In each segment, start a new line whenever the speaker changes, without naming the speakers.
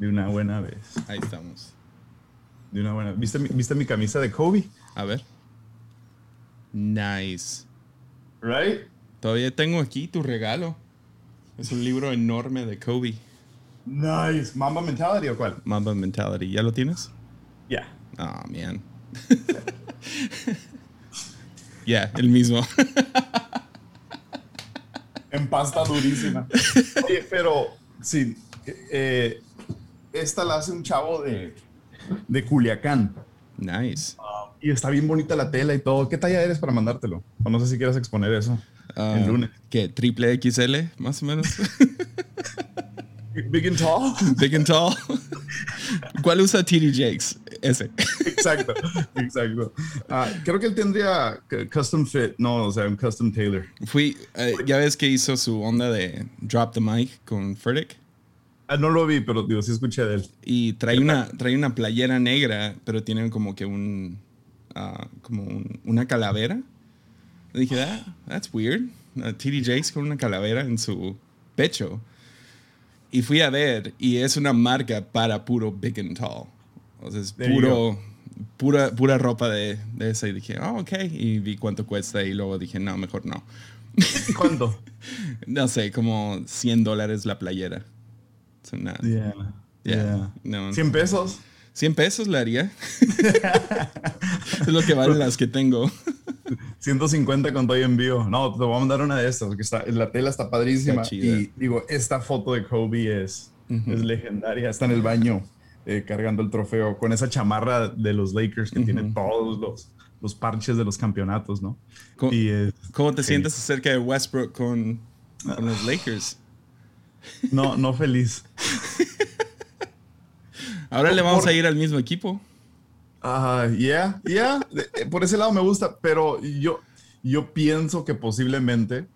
De una buena vez.
Ahí estamos.
De una buena. ¿Viste, mi- ¿Viste mi camisa de Kobe?
A ver. Nice.
Right?
Todavía tengo aquí tu regalo. Es un libro enorme de Kobe.
Nice. Mamba Mentality o cuál?
Mamba Mentality. ¿Ya lo tienes?
Ya.
Ah, man. Ya, el mismo.
En pasta durísima. Oye, pero sí, eh, esta la hace un chavo de, de Culiacán.
nice.
Y está bien bonita la tela y todo. ¿Qué talla eres para mandártelo? O no sé si quieres exponer eso
Ah,
el lunes.
¿Qué? ¿Triple XL? Más o menos.
Big and tall.
Big and tall. ¿Cuál usa TD Jakes? Ese.
exacto, exacto. Ah, creo que él tendría custom fit, no, o sea, un custom tailor.
Fui, eh, ya ves que hizo su onda de Drop the Mic con Furtick.
Ah, no lo vi, pero digo, sí escuché de él.
Y trae una, trae una playera negra, pero tiene como que un. ah, como un- una calavera. Y dije, ah, that's weird. Uh, TD Jakes con una calavera en su pecho. Y fui a ver, y es una marca para puro Big and Tall. O sea, es puro, pura, pura ropa de, de esa. Y dije, oh, ok. Y vi cuánto cuesta, y luego dije, no, mejor no.
¿Cuánto?
No sé, como 100 dólares la playera. Una-
Yeah.
Yeah. No.
100 pesos.
100 pesos le haría. es lo que valen las que tengo.
150 con todo envío. No, te voy a mandar una de estas, porque está, la tela está padrísima.
Está
y digo, esta foto de Kobe es, es legendaria. Está en el baño eh, cargando el trofeo con esa chamarra de los Lakers que tiene todos los, los parches de los campeonatos, ¿no?
Co-
Y
¿Cómo te sientes acerca de Westbrook con, con los Lakers?
No, no feliz.
Ahora le vamos
Por-
a ir al mismo equipo.
Ah, yeah, yeah. De- eh, Por ese lado me gusta, pero yo, yo pienso que posiblemente.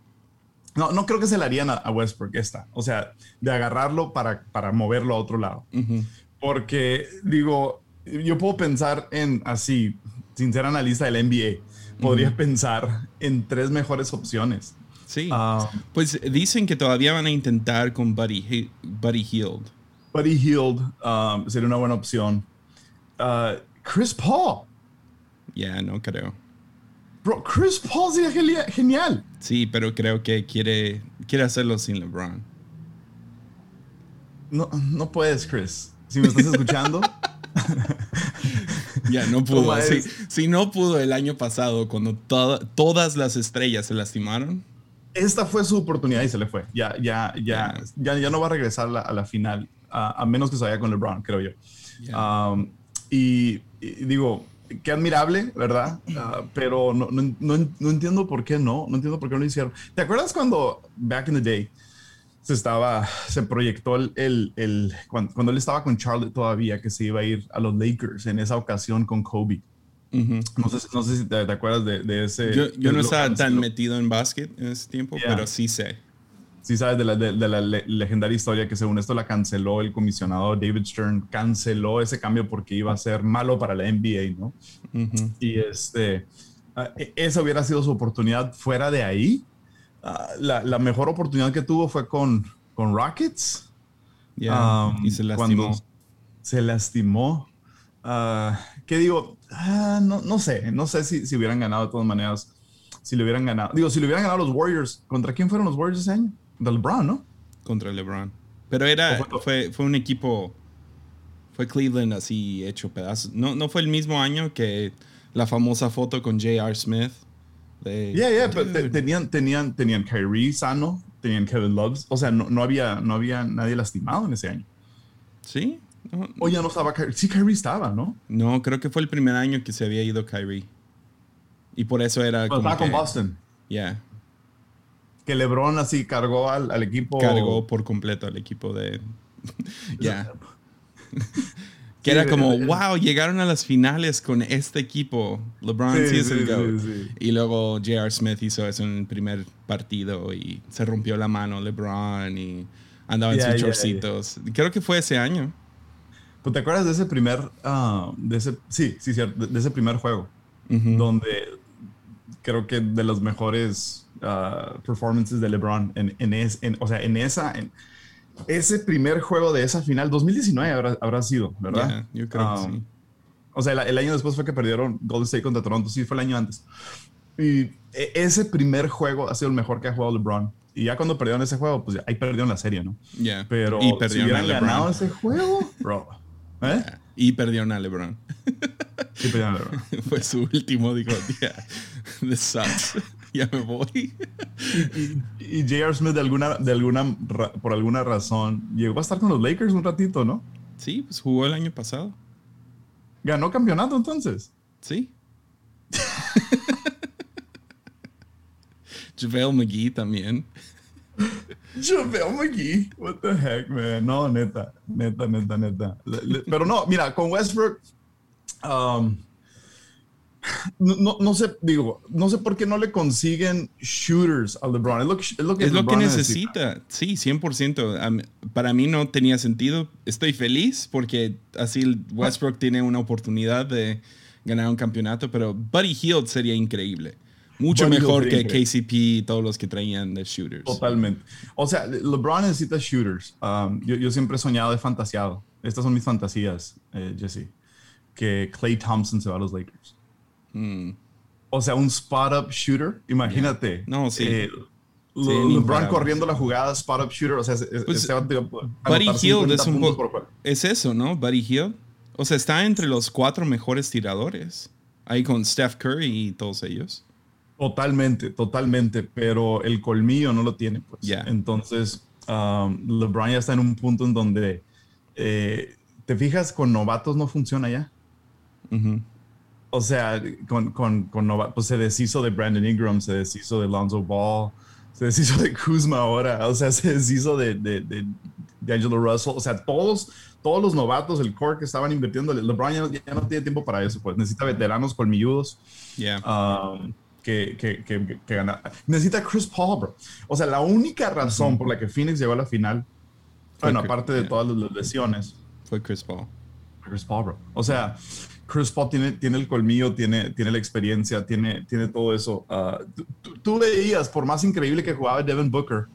No, no creo que se le harían a, a Westbrook esta. O sea, de agarrarlo para, para moverlo a otro lado. Porque, digo, yo puedo pensar en así, sin ser analista del NBA, podría pensar en tres mejores opciones.
Sí.
Ah,
pues dicen que todavía van a intentar con Buddy, Buddy Hield.
Buddy Hield um, sería una buena opción. Ah, Chris Paul.
Ya, no creo.
Bro, Chris Paul sería genia- genial.
Sí, pero creo que quiere, quiere hacerlo sin LeBron.
No, no puedes, Chris. Si me estás escuchando,
Ya, no pudo. Si, no pudo el año pasado, cuando toda- todas las estrellas se lastimaron.
Esta fue su oportunidad y se le fue. Ya, ya, ya, ya, ya no va a regresar a la, a la final, a, a menos que se vaya con LeBron, creo yo. Um, y, y digo, qué admirable, ¿verdad? Ah, pero no, no, no, no entiendo por qué no, no entiendo por qué no lo hicieron. ¿Te acuerdas cuando, back in the day, se estaba, se proyectó el, el, el- cuando, cuando él estaba con Charlotte todavía, que se iba a ir a los Lakers en esa ocasión con Kobe?
Ujú.
No sé, no sé si te, te acuerdas de, de ese.
Yo, yo no estaba tan metido en básquet en ese tiempo,
Yeah.
pero sí sé.
Sí, sabes de la, de, de la le- legendaria historia que según esto la canceló el comisionado David Stern, canceló ese cambio porque iba a ser malo para la NBA, ¿no?
Ujú.
Y este, ah, e- esa hubiera sido su oportunidad fuera de ahí. ah, la, la mejor oportunidad que tuvo fue con, con Rockets.
Ya,
um,
y se
cuando
lastimó.
Se lastimó. Ah, ¿Qué digo? Ah, no, no sé, no sé si, si hubieran ganado de todas maneras. Si le hubieran ganado, digo, si le hubieran ganado los Warriors, ¿contra quién fueron los Warriors ese año? De LeBron, ¿no?
contra LeBron. Pero era,
¿O fue-
fue, fue un equipo, fue Cleveland así hecho pedazos. No, no fue el mismo año que la famosa foto con J.R. Smith. de-
Yeah, yeah, pero te- tenían, tenían, tenían Kyrie sano, tenían Kevin Loves, o sea, no, no había, no había nadie lastimado en ese año.
¿Sí? No,
O ya no estaba Kyrie, sí Kyrie estaba, ¿no?
no, creo que fue el primer año que se había ido Kyrie. Y por eso era
Pero
como
estaba con
que-
Boston,
Yeah,
que LeBron así cargó al, al equipo.
cargó por completo al equipo de... Ya. que
Sí,
era como, wow, llegaron a las finales con este equipo. LeBron sí,
Sí,
es el GOAT.
sí.
Y luego J.R. Smith hizo eso en el primer partido y se rompió la mano LeBron y andaba en
Yeah,
sus
yeah,
chorcitos. Creo que fue ese año.
¿Te acuerdas de ese primer, ah, de ese, sí, sí, cierto, de, ese primer juego?
Ujú.
Donde creo que de los mejores ah, performances de LeBron en, en, es- en- o sea, en esa, en, ese primer juego de esa final, 2019 habrá, habrá sido, ¿verdad?
Yeah, yo creo que
Um,
sí.
O sea, el, el año después fue que perdieron Golden State contra Toronto, sí, fue el año antes. Y e- ese primer juego ha sido el mejor que ha jugado LeBron. Y ya cuando perdieron ese juego, pues ahí perdieron la serie, ¿no?
Yeah.
Pero
y
si
perdieron a
hubieran ganado ese juego, bro. ¿Eh?
Y perdieron a LeBron.
Sí, perdieron a LeBron.
Fue su último, dijo, yeah, this sucks. ya me voy.
Y, y J.R. Smith, de alguna, de alguna, por alguna razón, llegó a estar con los Lakers un ratito, ¿no?
Sí, pues jugó el año pasado.
Ganó campeonato entonces.
Sí. JaVale McGee también.
JaVale McGee. What the heck, man. No, neta, neta, neta, neta. Pero no, mira, con Westbrook, um, no, no, sé, digo, no sé por qué no le consiguen shooters a LeBron. Es lo que, es lo que,
Es lo que necesita. Sí, 100%. Am- Para mí no tenía sentido. Estoy feliz porque así Westbrook tiene una oportunidad de ganar un campeonato, pero Buddy Hield sería increíble. Mucho mejor que. KCP y todos los que traían de shooters.
Totalmente. O sea, LeBron necesita shooters. Um, yo, yo siempre he soñado, he fantaseado. Estas son mis fantasías, eh, Jesse. Que Clay Thompson se va a los Lakers.
Mm.
O sea, un spot-up shooter. Imagínate.
No, sí.
Eh,
Sí,
LeBron corriendo la jugada, spot-up shooter. O sea,
Pues,
vato iba a
Buddy
50
es un. Es eso, ¿no? Buddy Hield. O sea, está entre los cuatro mejores tiradores. Ahí con Steph Curry y todos ellos.
Totalmente, totalmente. Pero el colmillo no lo tiene. Pues.
Ya.
Entonces, um, LeBron ya está en un punto en donde. eh, ¿Te fijas? Con novatos no funciona ya. O sea, con, con, con Nova- pues se deshizo de Brandon Ingram, se deshizo de Lonzo Ball, se deshizo de Kuzma ahora, o sea, se deshizo de, de, de, de Angelo Russell, o sea, todos, todos los novatos, el core que estaban invirtiendo, LeBron ya, no- ya no tiene tiempo para eso, pues necesita veteranos colmilludos
Yeah.
um, que, que, que, que ganar. Necesita Chris Paul, bro. O sea, la única razón por la que Phoenix llegó a la final,
Fue
bueno,
Chris-
aparte de
yeah.
todas las lesiones,
Fue Chris Paul.
Chris Paul, bro. O sea, Chris Paul tiene, tiene el colmillo, tiene, tiene la experiencia, tiene, tiene todo eso. Ah, tú- veías, por más increíble que jugaba Devin Booker,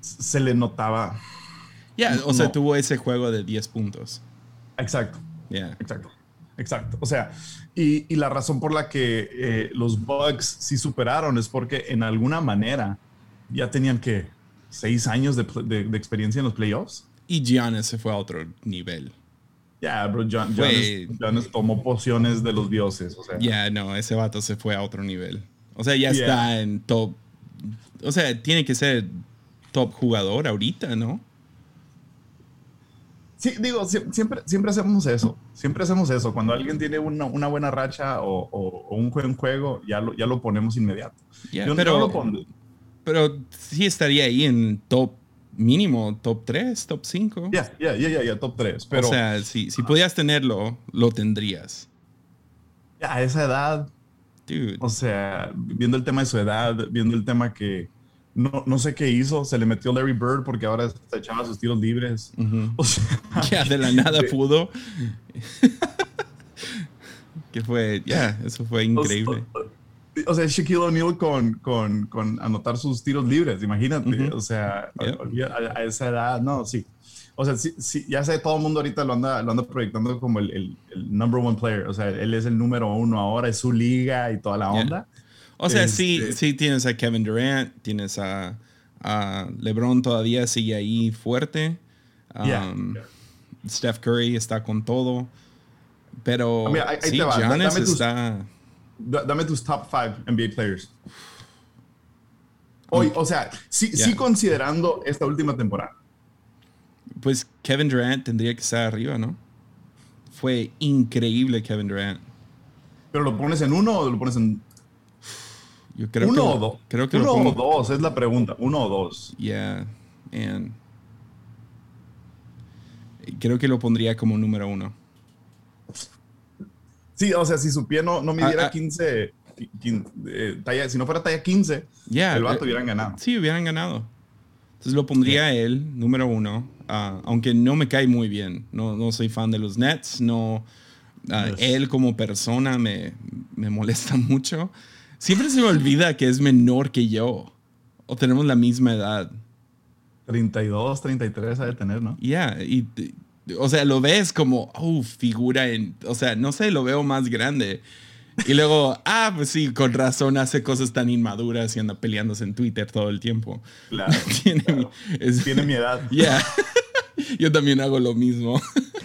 se le notaba.
Yeah, o sea, tuvo ese juego de 10 puntos.
Exacto,
Yeah.
exacto, exacto. O sea, y, y la razón por la que eh, los Bucks sí superaron es porque en alguna manera ya tenían que seis años de, de- de experiencia en los playoffs.
Y Giannis se fue a otro nivel.
Ya, bro, John, Giannis- Giannis tomó pociones de los dioses. O sea,
Ya, no, ese vato se fue a otro nivel. O sea, ya
Yeah.
está en top. O sea, tiene que ser top jugador ahorita, ¿no?
Sí, digo, sie- siempre, siempre hacemos eso. Siempre hacemos eso. Cuando alguien tiene una, una buena racha o, o- o un buen juego, ya lo, ya lo ponemos inmediato.
Yeah,
Yo no
pero,
lo pondré.
pero sí estaría ahí en top mínimo, top 3, top 5.
Ya, ya, ya, ya, ya, top 3. Pero
o sea, si, si pudieras tenerlo, lo tendrías.
ya, a esa edad,
Dude.
o sea, viendo el tema de su edad, viendo el tema que no, no sé qué hizo, se le metió Larry Bird porque ahora se echaba sus tiros libres.
Ujú.
O sea,
Ya de la nada pudo. que fue, ya, eso fue increíble.
O, o sea, Shaquille O'Neal con, con, con anotar sus tiros libres, imagínate.
Ujú.
O sea, olvida- a, a esa edad, no, sí. O sea, sí, sí, ya sé, todo el mundo ahorita lo anda, lo anda proyectando como el, el, el number one player. O sea, él es el número uno ahora, es su liga y toda la
Yeah. O sea, sí,
Este-
sí tienes a Kevin Durant, tienes a, a LeBron todavía sigue ahí fuerte.
Yeah.
Um, Steph Curry está con todo. Pero
Ah, mira, ahí- ahí
sí,
te va.
Giannis
Dame tus-
está...
Da- Dame tus top five NBA players. Hoy, o sea, sí,
Yeah.
sí considerando esta última temporada.
Pues Kevin Durant tendría que estar arriba, ¿no? Fue increíble Kevin Durant.
Pero lo pones en uno o lo pones en
Yo creo
uno
que,
o dos.
Creo que
uno o dos es la pregunta. Uno o dos.
Yeah, and creo que lo pondría como número uno.
Sí, o sea, si su pie no, no midiera
Ah, ah.
15, quin- eh, talla, si no fuera talla 15,
Yeah,
el vato
eh,
hubieran ganado.
Sí, hubieran ganado. Entonces lo pondría él, número uno, ah, aunque no me cae muy bien. No, no soy fan de los Nets, no... ah,
Yes.
Él como persona me, me molesta mucho. Siempre se me olvida que es menor que yo. O tenemos la misma edad.
32, 33 ha de tener, ¿no?
Ya, y o sea, lo ves como, oh, figura en, o sea, no sé, lo veo más grande. Y luego, ah, pues sí, con razón hace cosas tan inmaduras y anda peleándose en Twitter todo el tiempo.
Claro. Tiene, Mi, Tiene mi edad.
Ya. Yo también hago lo mismo.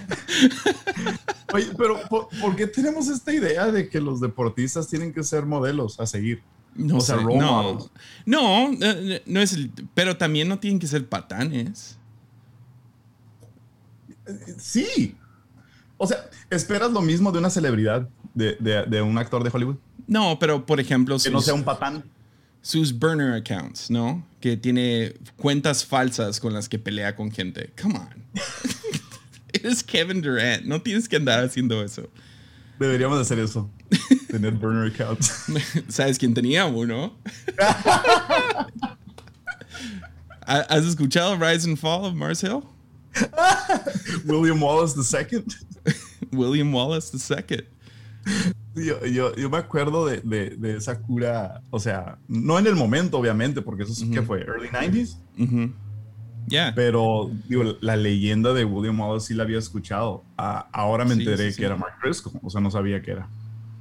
Oye, pero ¿por, qué tenemos esta idea de que los deportistas tienen que ser modelos a seguir?
No o sea, no. No, no es el, pero también no tienen que ser patanes.
Sí. O sea, ¿esperas lo mismo de una celebridad, de, un actor de Hollywood?
No, pero por ejemplo...
Que no sea un patán.
Sus burner accounts, ¿no? Que tiene cuentas falsas con las que pelea con gente. Come on. Eres Kevin Durant. No tienes que andar haciendo eso.
Deberíamos hacer eso. Tener burner accounts.
¿Sabes quién tenía uno? ¿Has escuchado Rise and Fall of Mars Hill?
William Wallace II.
William Wallace II.
Yo, yo, yo me acuerdo de, de, de, esa cura, o sea, no en el momento, obviamente, porque eso sí que fue early 90s.
Yeah.
Pero digo, la leyenda de William Wallace sí la había escuchado. ahora me enteré que era Mark Driscoll, o sea, no sabía que era.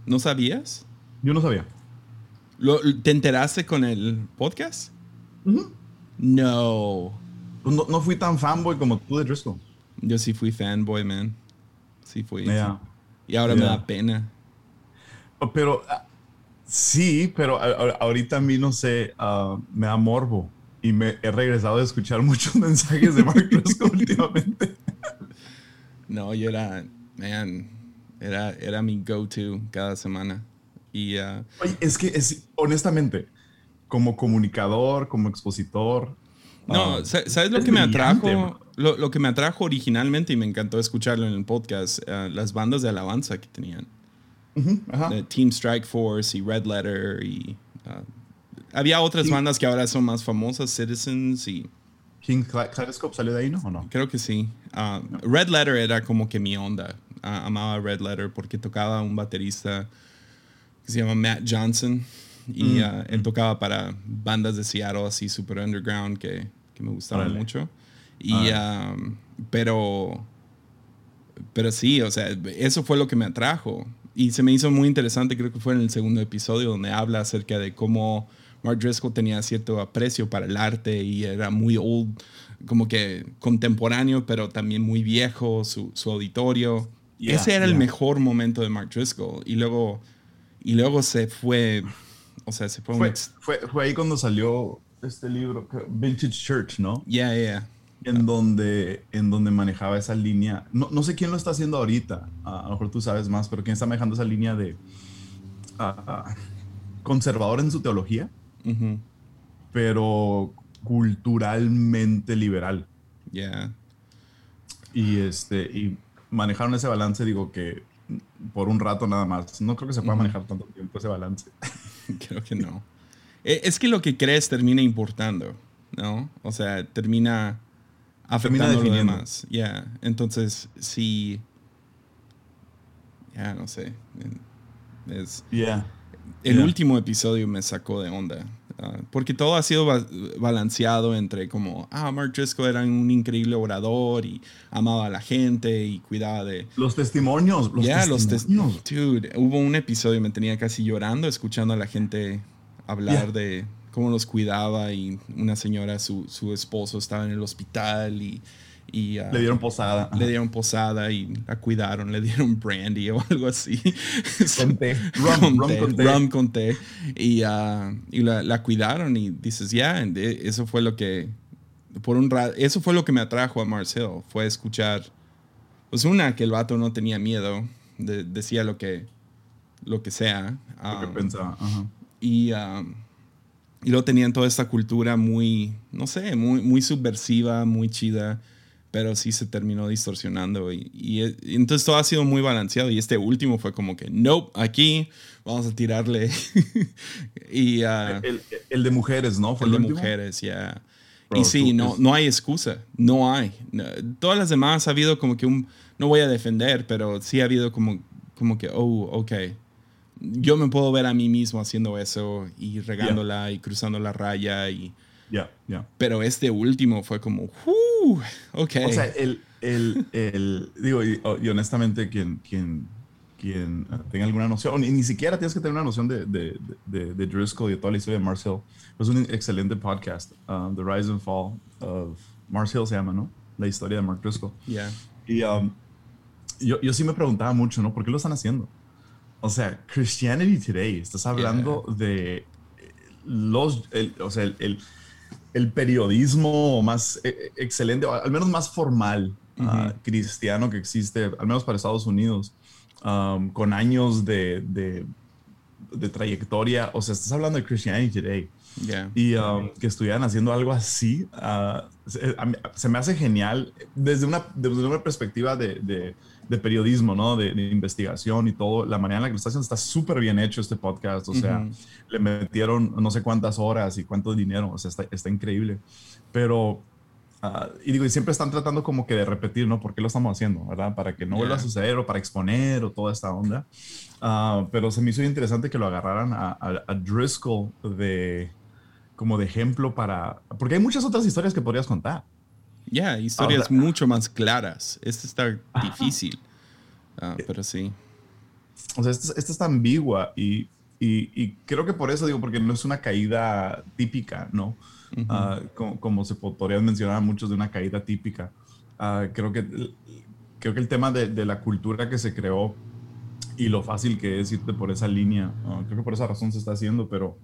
¿No sabías?
Yo no sabía.
¿Te enteraste con el podcast? No.
Pues no, no, fui tan fanboy como tú de Driscoll.
Yo sí fui fanboy, man. Sí fui. Y ahora me da pena.
Pero ah, sí, pero ahorita a mí no sé, ah, me da morbo. Y me he regresado a escuchar muchos mensajes de Mark últimamente.
No, yo era, man, era, era mi go-to cada semana. Y, uh,
Oye, es que, es, honestamente, como comunicador, como expositor,
no, ah, ¿sabes lo que me atrajo? Lo, que me atrajo originalmente y me encantó escucharlo en el podcast, eh, las bandas de alabanza que tenían. Team Strike Force y Red Letter y... Había otras bandas que ahora son más famosas, Citizens y...
King Kaleidoscope salió de ahí, ¿no? ¿O no?
Creo que sí. Ah, Red Letter era como que mi onda. amaba Red Letter porque tocaba un baterista que se llama Matt Johnson y mm. uh, él tocaba para bandas de Seattle así super underground que, que me gustaban mucho. Y, um, pero, pero sí, o sea, eso fue lo que me atrajo. Y se me hizo muy interesante, creo que fue en el segundo episodio, donde habla acerca de cómo Mark Driscoll tenía cierto aprecio para el arte y era muy old, como que contemporáneo, pero también muy viejo, su, su auditorio. Ese era el mejor momento de Mark Driscoll. Y luego, y luego se fue o sea, se fue,
fue, fue, ahí cuando salió este libro, Vintage Church, ¿no?
Yeah, yeah.
En donde, en donde manejaba esa línea. No, no sé quién lo está haciendo ahorita. a lo mejor tú sabes más, pero quién está manejando esa línea de conservador en su teología, pero culturalmente liberal.
Yeah.
Y este, y manejaron ese balance, digo que por un rato nada más. No creo que se pueda manejar tanto tiempo ese balance.
Creo que no. E, es que lo que crees termina importando, ¿no? O sea, termina afectando a lo demás. Ya, entonces sí. Ya, no sé. Es, El último episodio me sacó de onda. Ah, porque todo ha sido balanceado entre como, ah, Mark Driscoll era un increíble orador y amaba a la gente y cuidaba de...
Los testimonios, los testimonios.
dude, hubo un episodio, me tenía casi llorando escuchando a la gente hablar de cómo los cuidaba y una señora, su, su esposo estaba en el hospital y y,
le dieron posada.
Le dieron posada y la cuidaron, le dieron brandy o algo así.
Con té.
Rum, con, té, rum con té. Y, uh, y la, la, cuidaron y dices, ya, eso fue lo que, por un eso fue lo que me atrajo a Marcel, fue escuchar, pues una, que el vato no tenía miedo, decía lo que, lo que sea.
Lo que um, pensaba.
Y, um, y luego tenían toda esta cultura muy, no sé, muy, muy subversiva, muy chida pero sí se terminó distorsionando y, y, entonces todo ha sido muy balanceado y este último fue como que, nope, aquí vamos a tirarle. y, uh,
el, el, de mujeres, ¿no?
¿Fue el, de mujeres, ya. y sí, no, no hay excusa, no hay. todas las demás ha habido como que un, no voy a defender, pero sí ha habido como, como que, oh, ok. Yo me puedo ver a mí mismo haciendo eso y regándola y cruzando la raya y
Ya, ya.
Pero este último fue como, uh, ok.
O sea, el, el, el digo, y, y honestamente, quien, quien, quien tenga alguna noción, ni, ni siquiera tienes que tener una noción de, de, de, de, Driscoll y de toda la historia de Mars Hill. Es un excelente podcast, um, The Rise and Fall of Mars Hill se llama, ¿no? La historia de Mark Driscoll.
Yeah.
Y um, yo, yo sí me preguntaba mucho, ¿no? ¿Por qué lo están haciendo? O sea, Christianity Today, estás hablando yeah. de los, el, o sea, el, el, el periodismo más eh, excelente, o al menos más formal uh -huh. uh, cristiano que existe, al menos para Estados Unidos, um, con años de, de, de, trayectoria. O sea, estás hablando de Christianity Today.
Yeah.
Y um, que estuvieran haciendo algo así, uh, se, se, me hace genial desde una, desde una perspectiva de, de, de periodismo, ¿no? De, de, investigación y todo. La manera en la que lo está haciendo está súper bien hecho este podcast. O sea, uh -huh. le metieron no sé cuántas horas y cuánto dinero. O sea, está, está increíble. Pero, uh, y digo, y siempre están tratando como que de repetir, ¿no? ¿Por qué lo estamos haciendo? ¿Verdad? Para que no yeah. vuelva a suceder o para exponer o toda esta onda. Uh, pero se me hizo interesante que lo agarraran a, a, a Driscoll de como de ejemplo para... Porque hay muchas otras historias que podrías contar.
Ya, yeah, historias Ahora, mucho más claras. Este está difícil, uh, pero sí.
O sea, esta, esta está ambigua y, y, y, creo que por eso digo, porque no es una caída típica, ¿no? Uh -huh. uh, como, como, se podría mencionar a muchos de una caída típica. creo, que, creo que el tema de, de, la cultura que se creó y lo fácil que es irte por esa línea, creo que por esa razón se está haciendo, pero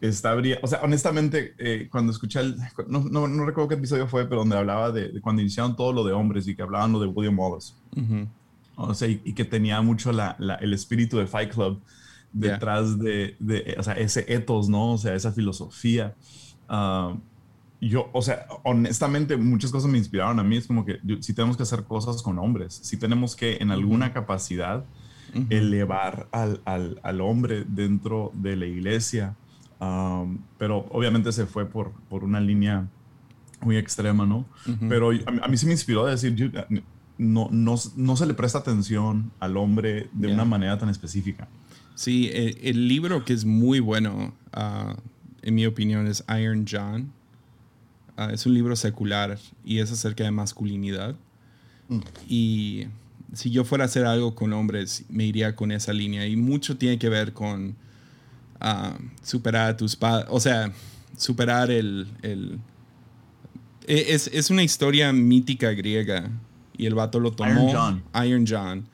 está o sea, honestamente, eh, cuando escuché, el, no, no, no, recuerdo qué episodio fue, pero donde hablaba de, de, cuando iniciaron todo lo de hombres y que hablaban lo de William Wallace. Uh -huh. O sea, y, y, que tenía mucho la, la, el espíritu de Fight Club detrás yeah. de, de, o sea, ese ethos, ¿no? O sea, esa filosofía. Uh, yo, o sea, honestamente, muchas cosas me inspiraron a mí. Es como que yo, si tenemos que hacer cosas con hombres, si tenemos que en alguna capacidad uh -huh. elevar al, al, al hombre dentro de la iglesia, Um, pero obviamente se fue por, por una línea muy extrema, ¿no? Uh -huh. Pero a, a, mí sí me inspiró a decir, no, no, no se le presta atención al hombre de yeah. una manera tan específica.
Sí, el, el, libro que es muy bueno, uh, en mi opinión, es Iron John. Uh, es un libro secular y es acerca de masculinidad. Mm. Y si yo fuera a hacer algo con hombres, me iría con esa línea. Y mucho tiene que ver con uh, superar a tus padres, o sea, superar el... el e, es, es, una historia mítica griega y el vato lo tomó...
Iron John.
Iron John.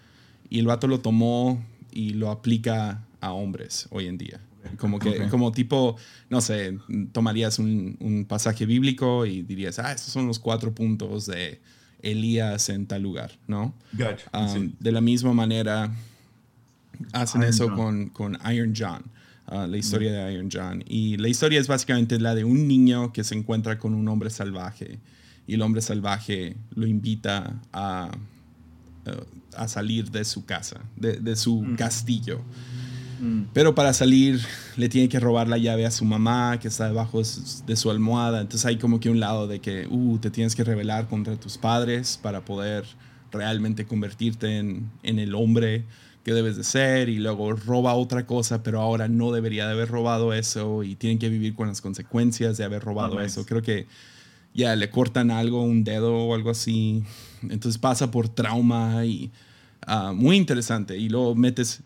Y el vato lo tomó y lo aplica a hombres hoy en día. Como que, okay. como tipo, no sé, tomarías un, un, pasaje bíblico y dirías, ah, estos son los cuatro puntos de Elías en tal lugar, ¿no?
Gotcha.
Um, sí. De la misma manera, hacen Iron eso con, con Iron John. Uh, la historia de Iron John. Y la historia es básicamente la de un niño que se encuentra con un hombre salvaje y el hombre salvaje lo invita a, uh, a salir de su casa, de, de su mm. castillo. Mm. Pero para salir le tiene que robar la llave a su mamá que está debajo de su almohada. Entonces hay como que un lado de que uh, te tienes que rebelar contra tus padres para poder realmente convertirte en, en el hombre que debes de ser y luego roba otra cosa, pero ahora no debería de haber robado eso y tienen que vivir con las consecuencias de haber robado oh, nice. eso. Creo que ya le cortan algo, un dedo o algo así. Entonces pasa por trauma y uh, muy interesante. Y luego metes,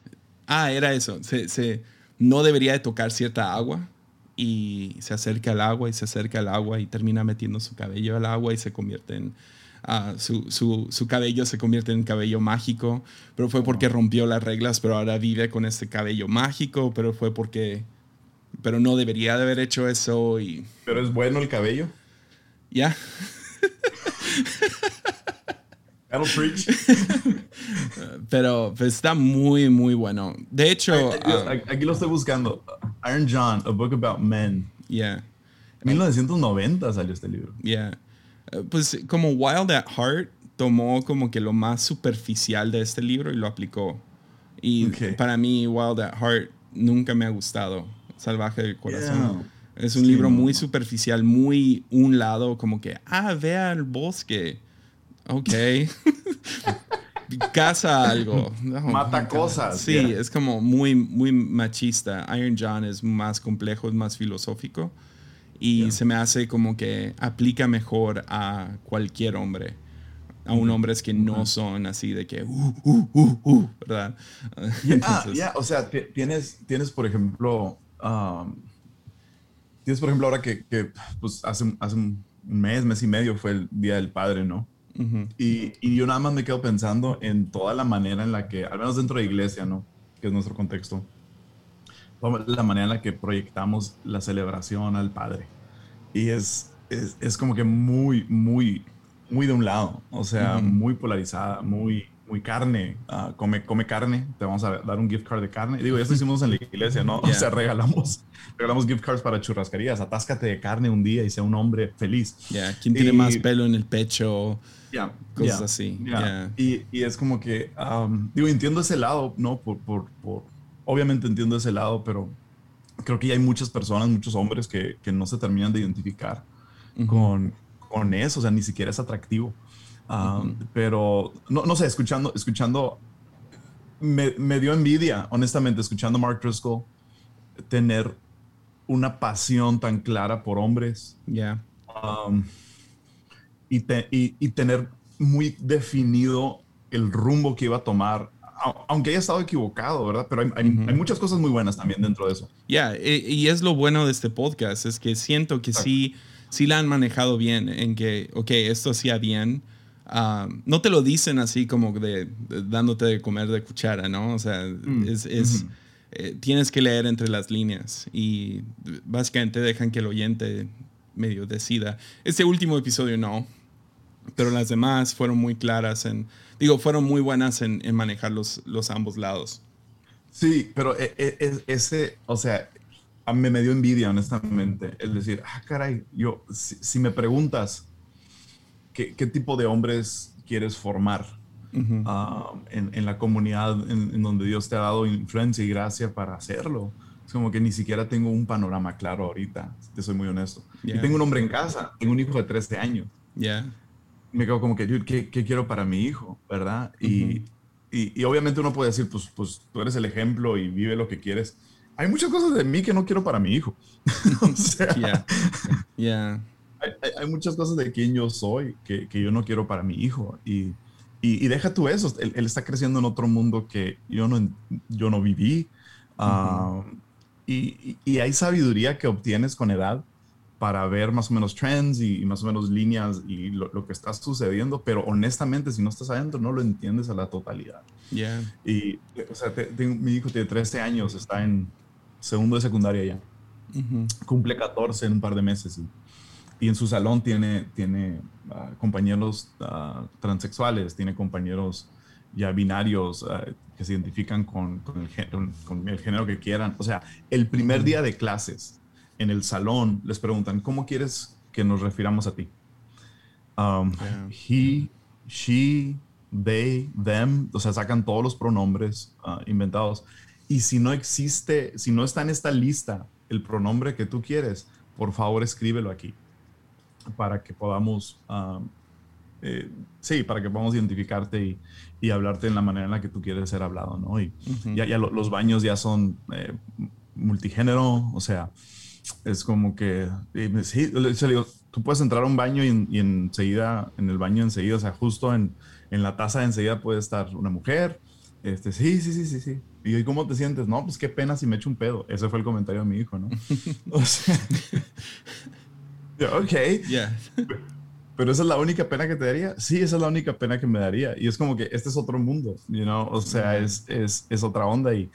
ah, era eso, se, se, no debería de tocar cierta agua y se acerca al agua y se acerca al agua y termina metiendo su cabello al agua y se convierte en uh, su, su, su, cabello se convierte en cabello mágico, pero fue porque rompió las reglas, pero ahora vive con este cabello mágico, pero fue porque, pero no debería de haber hecho eso y...
Pero es bueno el cabello.
Ya.
Yeah.
pero pues, está muy, muy bueno. De hecho...
Aquí, um, aquí, lo estoy buscando. Iron John, A Book About Men.
Yeah.
1990 salió este libro.
Yeah. Eh, pues como Wild at Heart tomó como que lo más superficial de este libro y lo aplicó. Y okay. para mí Wild at Heart nunca me ha gustado. Salvaje del corazón. Yeah. Es un sí, libro no. muy superficial, muy un lado, como que, ah, vea el bosque. Ok. Caza algo.
No, Mata cosas.
Sí, yeah. es como muy, muy machista. Iron John es más complejo, es más filosófico. Y se me hace como que aplica mejor a cualquier hombre. A un hombres que no son así de que, uh, uh, uh, uh ¿verdad?
Ah, ya, o sea, tienes, tienes, por ejemplo, um, tienes, por ejemplo, ahora que, que pues hace, hace un mes, mes y medio fue el Día del Padre, ¿no? y, y, yo nada más me quedo pensando en toda la manera en la que, al menos dentro de iglesia, ¿no? Que es nuestro contexto, la manera en la que proyectamos la celebración al Padre. Y es, es, es como que muy, muy, muy de un lado, o sea, muy polarizada, muy, muy carne, ah, come, come carne, te vamos a dar un gift card de carne. Digo, eso hicimos en la iglesia, ¿no? O sea, regalamos, regalamos gift cards para churrascarías, atáscate de carne un día y sea un hombre feliz.
Ya, ¿quién tiene más pelo en el pecho? Ya, cosas así.
Y, y, es como que, um, digo, entiendo ese lado, ¿no? Por, por, por, obviamente entiendo ese lado, pero creo que ya hay muchas personas, muchos hombres que, que no se terminan de identificar con, con eso, o sea, ni siquiera es atractivo. Um, pero, no, no sé, escuchando, escuchando, me, me, dio envidia, honestamente, escuchando Mark Driscoll, tener una pasión tan clara por hombres.
Ya.
Um, y, y, tener muy definido el rumbo que iba a tomar, aunque haya estado equivocado, ¿verdad? Pero hay, muchas cosas muy buenas también dentro de eso.
Ya, y, es lo bueno de este podcast, es que siento que sí, sí la han manejado bien, en que, ok, esto hacía bien. Ah, no te lo dicen así como de, dándote de comer de cuchara, ¿no? O sea, mm, es, es eh, tienes que leer entre las líneas y básicamente dejan que el oyente medio decida. Este último episodio no, pero las demás fueron muy claras en, digo, fueron muy buenas en, manejar los, los, ambos lados.
Sí, pero e, e, ese, o sea, a mí me dio envidia, honestamente, el decir, ah, caray, yo, si, me preguntas qué, qué, tipo de hombres quieres formar ah, en, en, la comunidad en, donde Dios te ha dado influencia y gracia para hacerlo, es como que ni siquiera tengo un panorama claro ahorita, si te soy muy honesto. Y tengo un hombre en casa, tengo un hijo de 13 años.
Ya
me quedo como que, ¿qué, ¿qué, quiero para mi hijo? ¿Verdad? y, y, obviamente uno puede decir, pues, pues tú eres el ejemplo y vive lo que quieres. Hay muchas cosas de mí que no quiero para mi hijo. o sea,
yeah.
Hay, hay, muchas cosas de quién yo soy que, que yo no quiero para mi hijo. Y, y, deja tú eso, él, él, está creciendo en otro mundo que yo no, yo no viví. Ah, y, y, hay sabiduría que obtienes con edad para ver más o menos trends y, más o menos líneas y lo, que está sucediendo, pero honestamente, si no estás adentro, no lo entiendes a la totalidad.
Yeah.
Y, o sea, mi hijo tiene 13 años, está en segundo de secundaria ya. Cumple 14 en un par de meses y, y en su salón tiene, tiene ah, compañeros uh, transexuales, tiene compañeros ya binarios ah, que se identifican con, con, el, con, el, género que quieran. O sea, el primer día de clases en el salón les preguntan, ¿cómo quieres que nos refiramos a ti? Um, he, she, they, them, o sea, sacan todos los pronombres uh, inventados. Y si no existe, si no está en esta lista el pronombre que tú quieres, por favor escríbelo aquí para que podamos, um, eh, sí, para que podamos identificarte y, y, hablarte en la manera en la que tú quieres ser hablado, ¿no? Y ya, ya los baños ya son eh, multigénero, o sea, es como que, sí, le digo, tú puedes entrar a un baño y, enseguida, en el baño enseguida, o sea, justo en, en la taza enseguida puede estar una mujer. Este, sí, sí, sí, sí, sí. Y ¿cómo te sientes? No, pues qué pena si me echo un pedo. Ese fue el comentario de mi hijo, ¿no? o sea, ok.
Yeah.
Pero esa es la única pena que te daría. Sí, esa es la única pena que me daría. Y es como que este es otro mundo, you know? O sea, es, es, es otra onda. Y,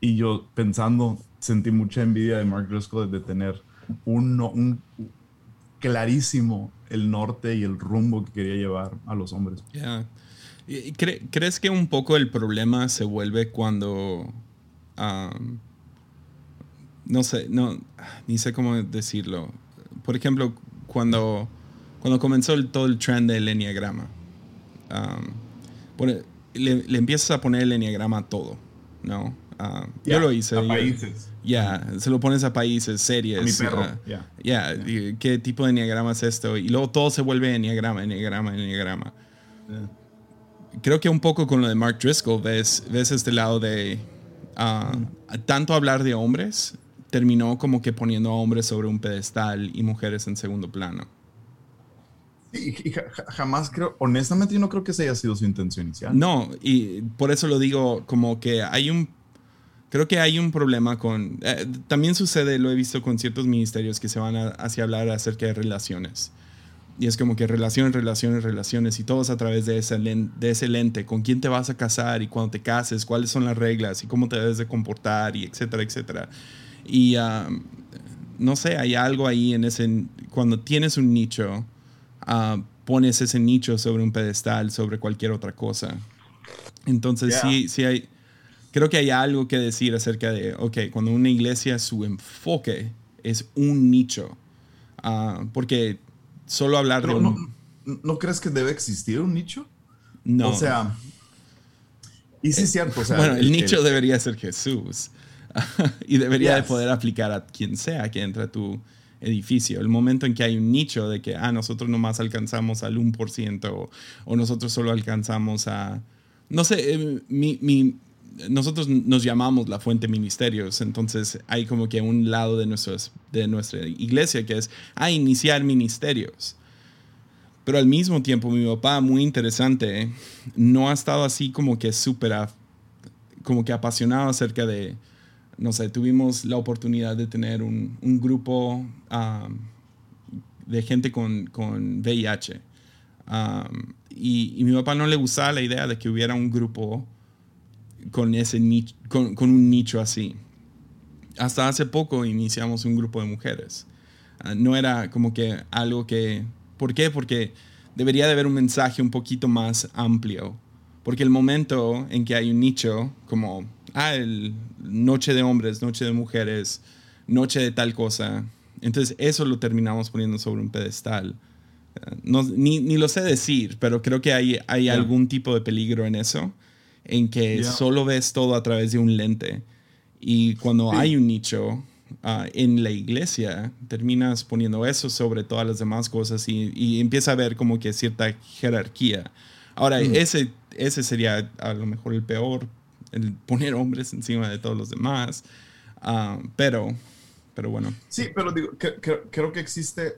y yo pensando, sentí mucha envidia de Mark Driscoll de tener un, un clarísimo el norte y el rumbo que quería llevar a los hombres.
¿Crees que un poco el problema se vuelve cuando... no sé, no, ni sé cómo decirlo. Por ejemplo, cuando, cuando comenzó el, todo el trend del enneagrama, le, le, empiezas a poner el enneagrama a todo, ¿no? Yo lo hice.
A países.
Ya, se lo pones a países, series.
A mi perro.
Uh, ya, ¿qué tipo de enneagrama es esto? Y luego todo se vuelve enneagrama, enneagrama, enneagrama. Creo que un poco con lo de Mark Driscoll ves, ves este lado de uh, tanto hablar de hombres, terminó como que poniendo a hombres sobre un pedestal y mujeres en segundo plano.
Y, jamás creo, honestamente, yo no creo que esa haya sido su intención inicial.
No, y por eso lo digo como que hay un, creo que hay un problema con, eh, también sucede, lo he visto con ciertos ministerios que se van hacia hablar acerca de relaciones. Y es como que relaciones, relaciones, relaciones, y todos a través de ese, de ese lente, con quién te vas a casar y cuando te cases, cuáles son las reglas y cómo te debes de comportar y etcétera, etcétera. Y no sé, hay algo ahí en ese, cuando tienes un nicho, uh, pones ese nicho sobre un pedestal, sobre cualquier otra cosa. Entonces sí, sí hay, creo que hay algo que decir acerca de, ok, cuando una iglesia su enfoque es un nicho, uh, porque solo hablar de...
No, no, crees que debe existir un nicho?
No.
O sea... Y sí es cierto. O sea,
bueno, el, nicho debería ser Jesús. y debería de poder aplicar a quien sea que entre a tu edificio. El momento en que hay un nicho de que, ah, nosotros nomás alcanzamos al 1% o, o nosotros solo alcanzamos a... No sé, eh, mi, mi, nosotros nos llamamos la fuente ministerios, entonces hay como que un lado de, nuestros, de nuestra iglesia que es, ah, iniciar ministerios. Pero al mismo tiempo mi papá, muy interesante, no ha estado así como que súper, como que apasionado acerca de, no sé, tuvimos la oportunidad de tener un, un grupo de gente con, con VIH. y, y mi papá no le gustaba la idea de que hubiera un grupo con, ese con, con, un nicho así. Hasta hace poco iniciamos un grupo de mujeres. Ah, no era como que algo que... ¿Por qué? Porque debería de haber un mensaje un poquito más amplio. Porque el momento en que hay un nicho como, ah, el noche de hombres, noche de mujeres, noche de tal cosa, entonces eso lo terminamos poniendo sobre un pedestal. Ah, no, ni, ni, lo sé decir, pero creo que hay, hay algún tipo de peligro en eso en que solo ves todo a través de un lente. Y cuando hay un nicho ah, en la iglesia, terminas poniendo eso sobre todas las demás cosas y, empieza a ver como que cierta jerarquía. Ahora, mm. ese, ese sería a lo mejor el peor, el poner hombres encima de todos los demás. Ah, pero, pero bueno.
Sí, pero digo, creo que existe...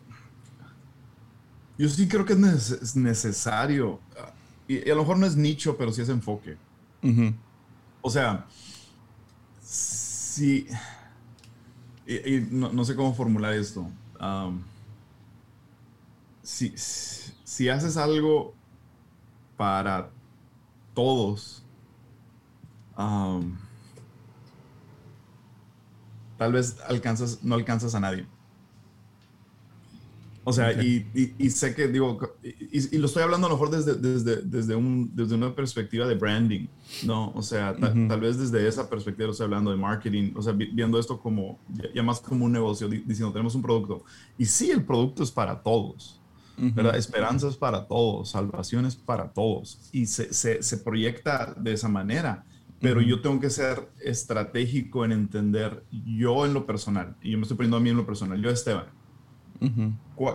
Yo sí creo que es necesario. Ah, y a lo mejor no es nicho, pero sí es enfoque. O sea, si... Y, no, sé cómo formular esto. si, si haces algo para todos, tal vez alcanzas, no alcanzas a nadie. O sea, y, y, sé que digo, y, lo estoy hablando a lo mejor desde, desde, desde, un, desde una perspectiva de branding, ¿no? O sea, tal vez desde esa perspectiva lo estoy hablando de marketing, o sea, viendo esto como, ya, más como un negocio, diciendo, tenemos un producto. Y sí, el producto es para todos, ¿verdad? Esperanza es para todos, salvación es para todos. Y se, se, se proyecta de esa manera. Pero yo tengo que ser estratégico en entender yo en lo personal, y yo me estoy poniendo a mí en lo personal, yo Esteban,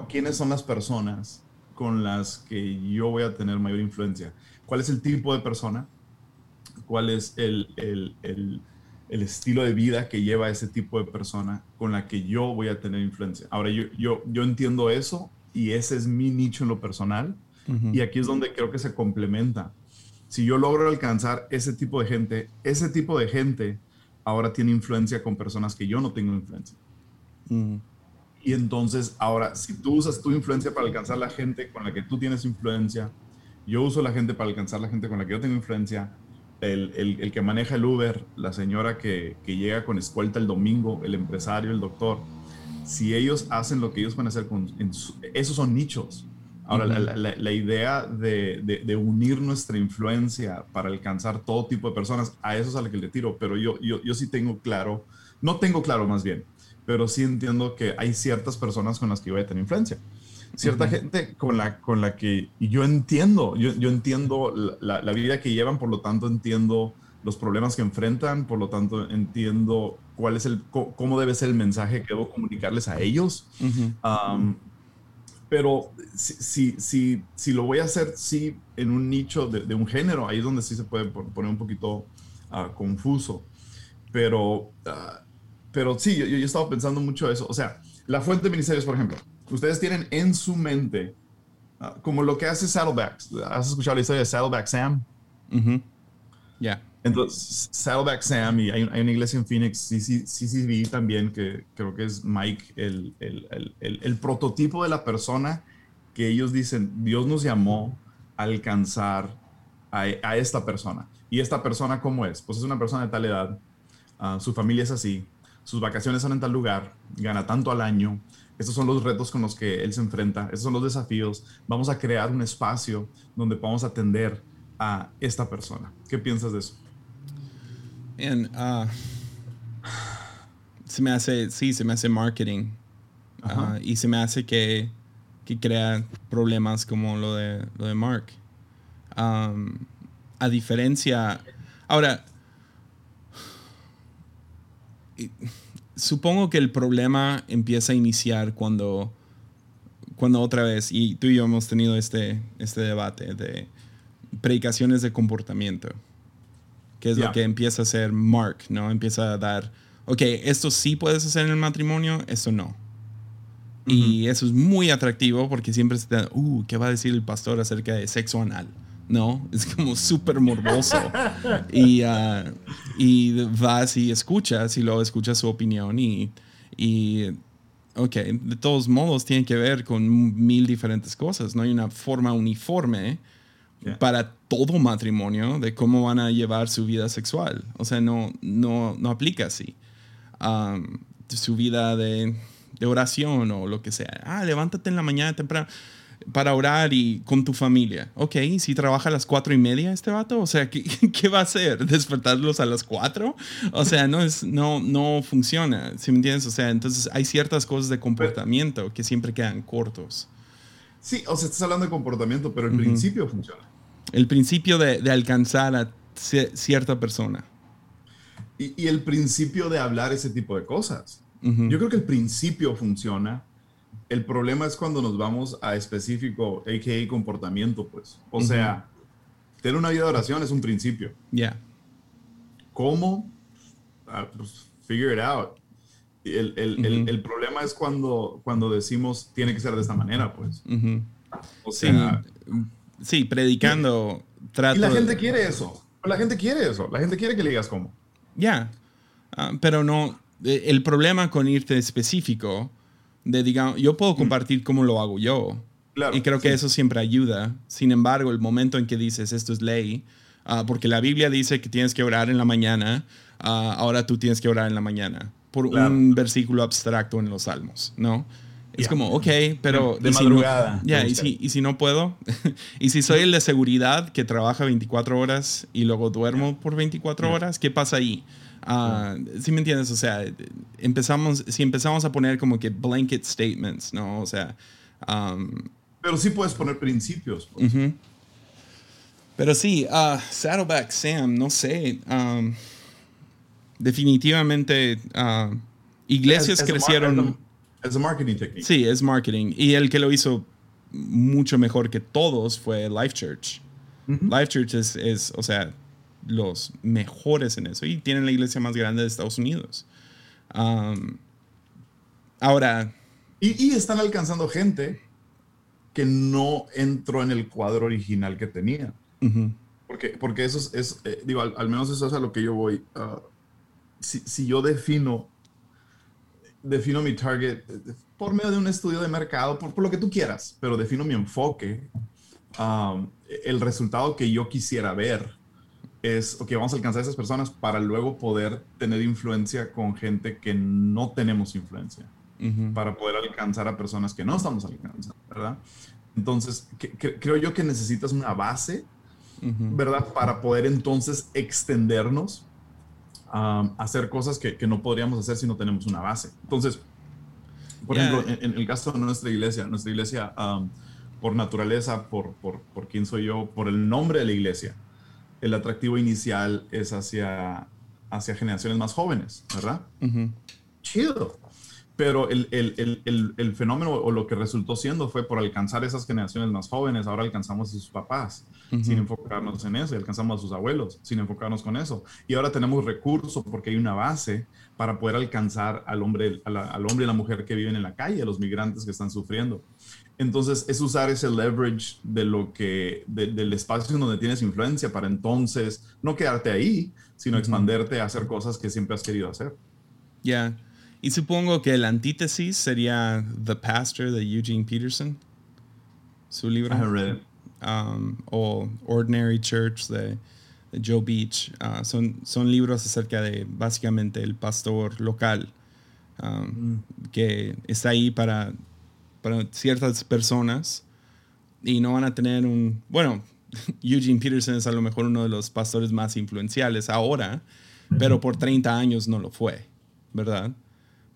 ¿Quiénes son las personas con las que yo voy a tener mayor influencia? ¿Cuál es el tipo de persona? ¿Cuál es el, el, el, el estilo de vida que lleva ese tipo de persona con la que yo voy a tener influencia? Ahora, yo, yo, yo entiendo eso y ese es mi nicho en lo personal. Y aquí es donde creo que se complementa. Si yo logro alcanzar ese tipo de gente, ese tipo de gente ahora tiene influencia con personas que yo no tengo influencia. Y entonces, ahora, si tú usas tu influencia para alcanzar la gente con la que tú tienes influencia, yo uso la gente para alcanzar la gente con la que yo tengo influencia, el, el, el que maneja el Uber, la señora que, que, llega con escolta el domingo, el empresario, el doctor, si ellos hacen lo que ellos van a hacer, con, esos son nichos. Ahora, la, la, la, idea de, de, de, unir nuestra influencia para alcanzar todo tipo de personas, a eso es a lo que le tiro, pero yo, yo, yo sí tengo claro, no tengo claro más bien, pero sí entiendo que hay ciertas personas con las que voy a tener influencia. Cierta gente con la, con la que yo entiendo, yo, yo entiendo la, la, vida que llevan, por lo tanto entiendo los problemas que enfrentan, por lo tanto entiendo cuál es el, cómo debe ser el mensaje que debo comunicarles a ellos. pero si, si, si, lo voy a hacer, sí, en un nicho de, de un género, ahí es donde sí se puede poner un poquito uh, confuso. Pero uh, pero sí, yo, yo he estado pensando mucho eso. O sea, la fuente de ministerios, por ejemplo, ustedes tienen en su mente ah, como lo que hace Saddleback. ¿Has escuchado la historia de Saddleback Sam?
Ya.
Entonces, Saddleback Sam, y hay, hay, una iglesia en Phoenix, vi también, que creo que es Mike, el, el, el, el, prototipo de la persona que ellos dicen, Dios nos llamó a alcanzar a, a, esta persona. ¿Y esta persona cómo es? Pues es una persona de tal edad, uh, su familia es así, sus vacaciones son en tal lugar, gana tanto al año, estos son los retos con los que él se enfrenta, estos son los desafíos, vamos a crear un espacio donde podamos atender a esta persona. ¿Qué piensas de eso?
uh, se me hace, sí, se me hace marketing. Uh, y se me hace que, que, crea problemas como lo de, lo de Mark. Um, a diferencia, ahora, supongo que el problema empieza a iniciar cuando, cuando otra vez, y tú y yo hemos tenido este, este debate de predicaciones de comportamiento que es lo que empieza a hacer Mark, ¿no? Empieza a dar, ok, esto sí puedes hacer en el matrimonio, esto no. Y eso es muy atractivo porque siempre se te da, uh, ¿qué va a decir el pastor acerca de sexo anal? ¿No? Es como súper morboso. y, uh, y vas y escuchas y luego escuchas su opinión y, y, ok, de todos modos tiene que ver con mil diferentes cosas, no hay una forma uniforme para todo matrimonio de cómo van a llevar su vida sexual. O sea, no, no, no aplica así. Um, su vida de, de, oración o lo que sea. Ah, levántate en la mañana temprano para orar y con tu familia. Ok, si trabaja a las cuatro y media este vato, o sea, ¿qué, qué va a hacer? ¿Despertarlos a las cuatro? O sea, no, es, no, no funciona, ¿sí me entiendes? O sea, entonces hay ciertas cosas de comportamiento que siempre quedan cortos.
Sí, o sea, estás hablando de comportamiento, pero el principio funciona
el principio de, alcanzar a cierta persona.
Y, el principio de hablar ese tipo de cosas. Yo creo que el principio funciona. El problema es cuando nos vamos a específico, a.k.a. comportamiento, pues. O sea, tener una vida de oración es un principio.
Ya.
¿Cómo? Ah, pues, figure it out. El, el, el, problema es cuando, cuando decimos tiene que ser de esta manera, pues.
O sea, Sí, predicando.
Trato y la gente quiere eso. La gente quiere eso. La gente quiere que le digas cómo.
Ya. Ah, pero no. Eh, el problema con irte específico, de digamos, yo puedo mm. compartir cómo lo hago yo. Claro, y creo que eso siempre ayuda. Sin embargo, el momento en que dices esto es ley, ah, porque la Biblia dice que tienes que orar en la mañana, ah, ahora tú tienes que orar en la mañana, por un versículo abstracto en los salmos, ¿no? Es como, ok, pero...
De, madrugada.
ya, y, si, y si no puedo, y si soy el de seguridad que trabaja 24 horas y luego duermo por 24 horas, ¿qué pasa ahí? Uh, ¿Sí me entiendes? O sea, empezamos, si empezamos a poner como que blanket statements, ¿no? O sea... Um,
pero sí puedes poner principios. Pues.
Pero sí, uh, Saddleback Sam, no sé. Um, definitivamente, uh, iglesias crecieron...
Es marketing technique.
Sí, es marketing. Y el que lo hizo mucho mejor que todos fue Life Church. Life Church es, es, o sea, los mejores en eso. Y tienen la iglesia más grande de Estados Unidos. Um, ahora...
Y, y, están alcanzando gente que no entró en el cuadro original que tenía. porque, porque eso es, eh, digo, al, menos eso es a lo que yo voy. Uh, si, si, yo defino defino mi target por medio de un estudio de mercado, por, lo que tú quieras, pero defino mi enfoque. Um, el resultado que yo quisiera ver es, ok, vamos a alcanzar a esas personas para luego poder tener influencia con gente que no tenemos influencia, para poder alcanzar a personas que no estamos alcanzando, ¿verdad? Entonces, creo yo que necesitas una base, ¿verdad? Para poder entonces extendernos hacer cosas que, que, no podríamos hacer si no tenemos una base. Entonces, por ejemplo, en, el caso de nuestra iglesia, nuestra iglesia, por naturaleza, por, por, por quién soy yo, por el nombre de la iglesia, el atractivo inicial es hacia, hacia generaciones más jóvenes, ¿verdad? Chido. pero el, el, el, el, fenómeno o lo que resultó siendo fue por alcanzar esas generaciones más jóvenes, ahora alcanzamos a sus papás, sin enfocarnos en eso, y alcanzamos a sus abuelos, sin enfocarnos con eso. Y ahora tenemos recursos porque hay una base para poder alcanzar al hombre, al hombre y la mujer que viven en la calle, a los migrantes que están sufriendo. Entonces, es usar ese leverage de lo que, del espacio en donde tienes influencia para entonces no quedarte ahí, sino expanderte a hacer cosas que siempre has querido hacer.
Ya. Y supongo que el antítesis sería The Pastor de Eugene Peterson, su libro. Um, o Ordinary Church de, Joe Beach. Uh, son, son libros acerca de básicamente el pastor local um, mm. que está ahí para, para ciertas personas y no van a tener un... Bueno, Eugene Peterson es a lo mejor uno de los pastores más influenciales ahora, pero por 30 años no lo fue, ¿verdad?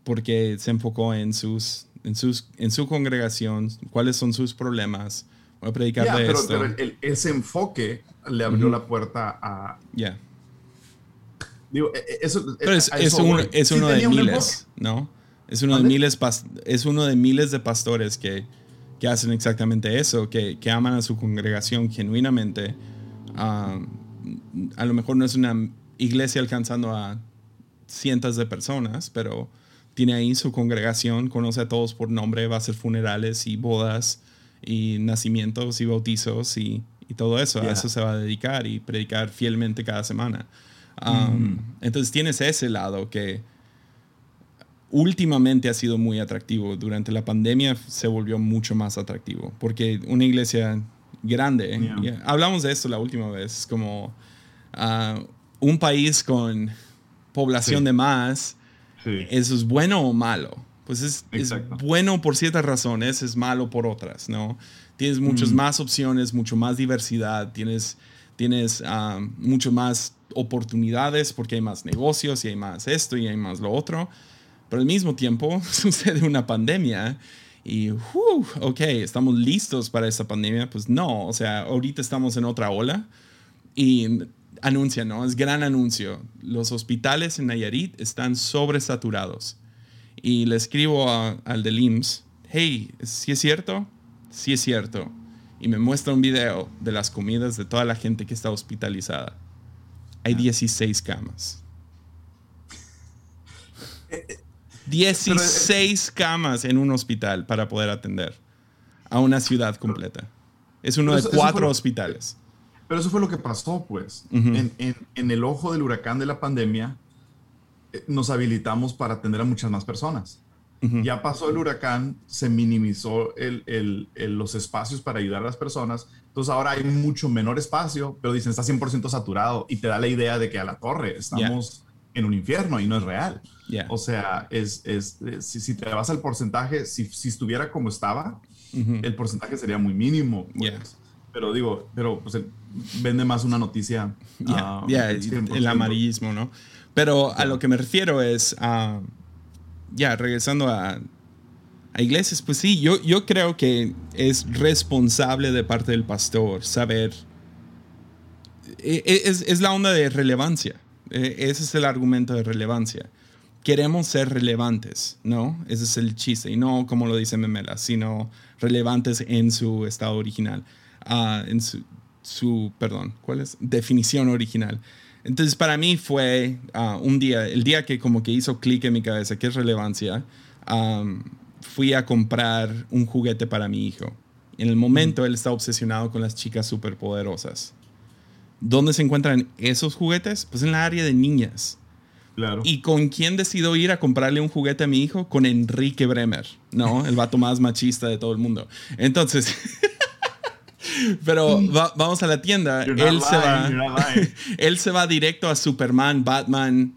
porque se enfocó en, sus, en, sus, en su congregación, cuáles son sus problemas. Voy a predicar de
pero,
esto.
Pero ese enfoque le abrió la puerta a...
Ya.
Digo, e, e, eso,
pero es, es, uno de miles, ¿no? Es uno de miles, es uno de miles de pastores que, que hacen exactamente eso, que, que, aman a su congregación genuinamente. a lo mejor no es una iglesia alcanzando a cientos de personas, pero tiene ahí su congregación, conoce a todos por nombre, va a hacer funerales y bodas y nacimientos y bautizos y, todo eso. A eso se va a dedicar y predicar fielmente cada semana. Um, entonces tienes ese lado que últimamente ha sido muy atractivo. Durante la pandemia se volvió mucho más atractivo porque una iglesia grande, hablamos de esto la última vez, como uh, un país con población de más ¿Eso es bueno o malo? Pues es, bueno por ciertas razones, es malo por otras, ¿no? Tienes muchas mm. más opciones, mucho más diversidad, tienes, tienes ah, mucho más oportunidades porque hay más negocios y hay más esto y hay más lo otro. Pero al mismo tiempo sucede una pandemia y, ok, ¿estamos listos para esta pandemia? Pues no, o sea, ahorita estamos en otra ola y anuncia, ¿no? Es gran anuncio. Los hospitales en Nayarit están sobresaturados. Y le escribo al del IMSS, hey, ¿sí es cierto? Sí es cierto. Y me muestra un video de las comidas de toda la gente que está hospitalizada. Hay 16 camas. 16 camas en un hospital para poder atender a una ciudad completa. Es uno de cuatro hospitales.
Pero eso fue lo que pasó, pues. en, el ojo del huracán de la pandemia, eh, nos habilitamos para atender a muchas más personas. Ya pasó el huracán, se minimizó los espacios para ayudar a las personas. Entonces ahora hay mucho menor espacio, pero dicen está 100% saturado y te da la idea de que a la torre estamos en un infierno y no es real. O sea, es, es, si, te vas al porcentaje, si, si estuviera como estaba, el porcentaje sería muy mínimo. Pues. Pero digo, pero pues vende más una noticia.
Ah, el amarillismo, ¿no? Pero a lo que me refiero es, uh, ya, regresando a, a, iglesias, pues sí, yo, yo creo que es responsable de parte del pastor saber, e, e, es, es la onda de relevancia, ese es el argumento de relevancia. Queremos ser relevantes, ¿no? Ese es el chiste, y no como lo dice Memela, sino relevantes en su estado original, uh, en su, su, perdón, ¿cuál es? Definición original. Entonces para mí fue ah, un día, el día que como que hizo clic en mi cabeza, ¿qué es relevancia? fui a comprar un juguete para mi hijo. En el momento él está obsesionado con las chicas superpoderosas. ¿Dónde se encuentran esos juguetes? Pues en la área de niñas.
Claro.
¿Y con quién decidió ir a comprarle un juguete a mi hijo? Con Enrique Bremer, ¿no? El vato más machista de todo el mundo. Entonces, Pero vamos a la tienda. Él se, va, él se va directo a Superman, Batman,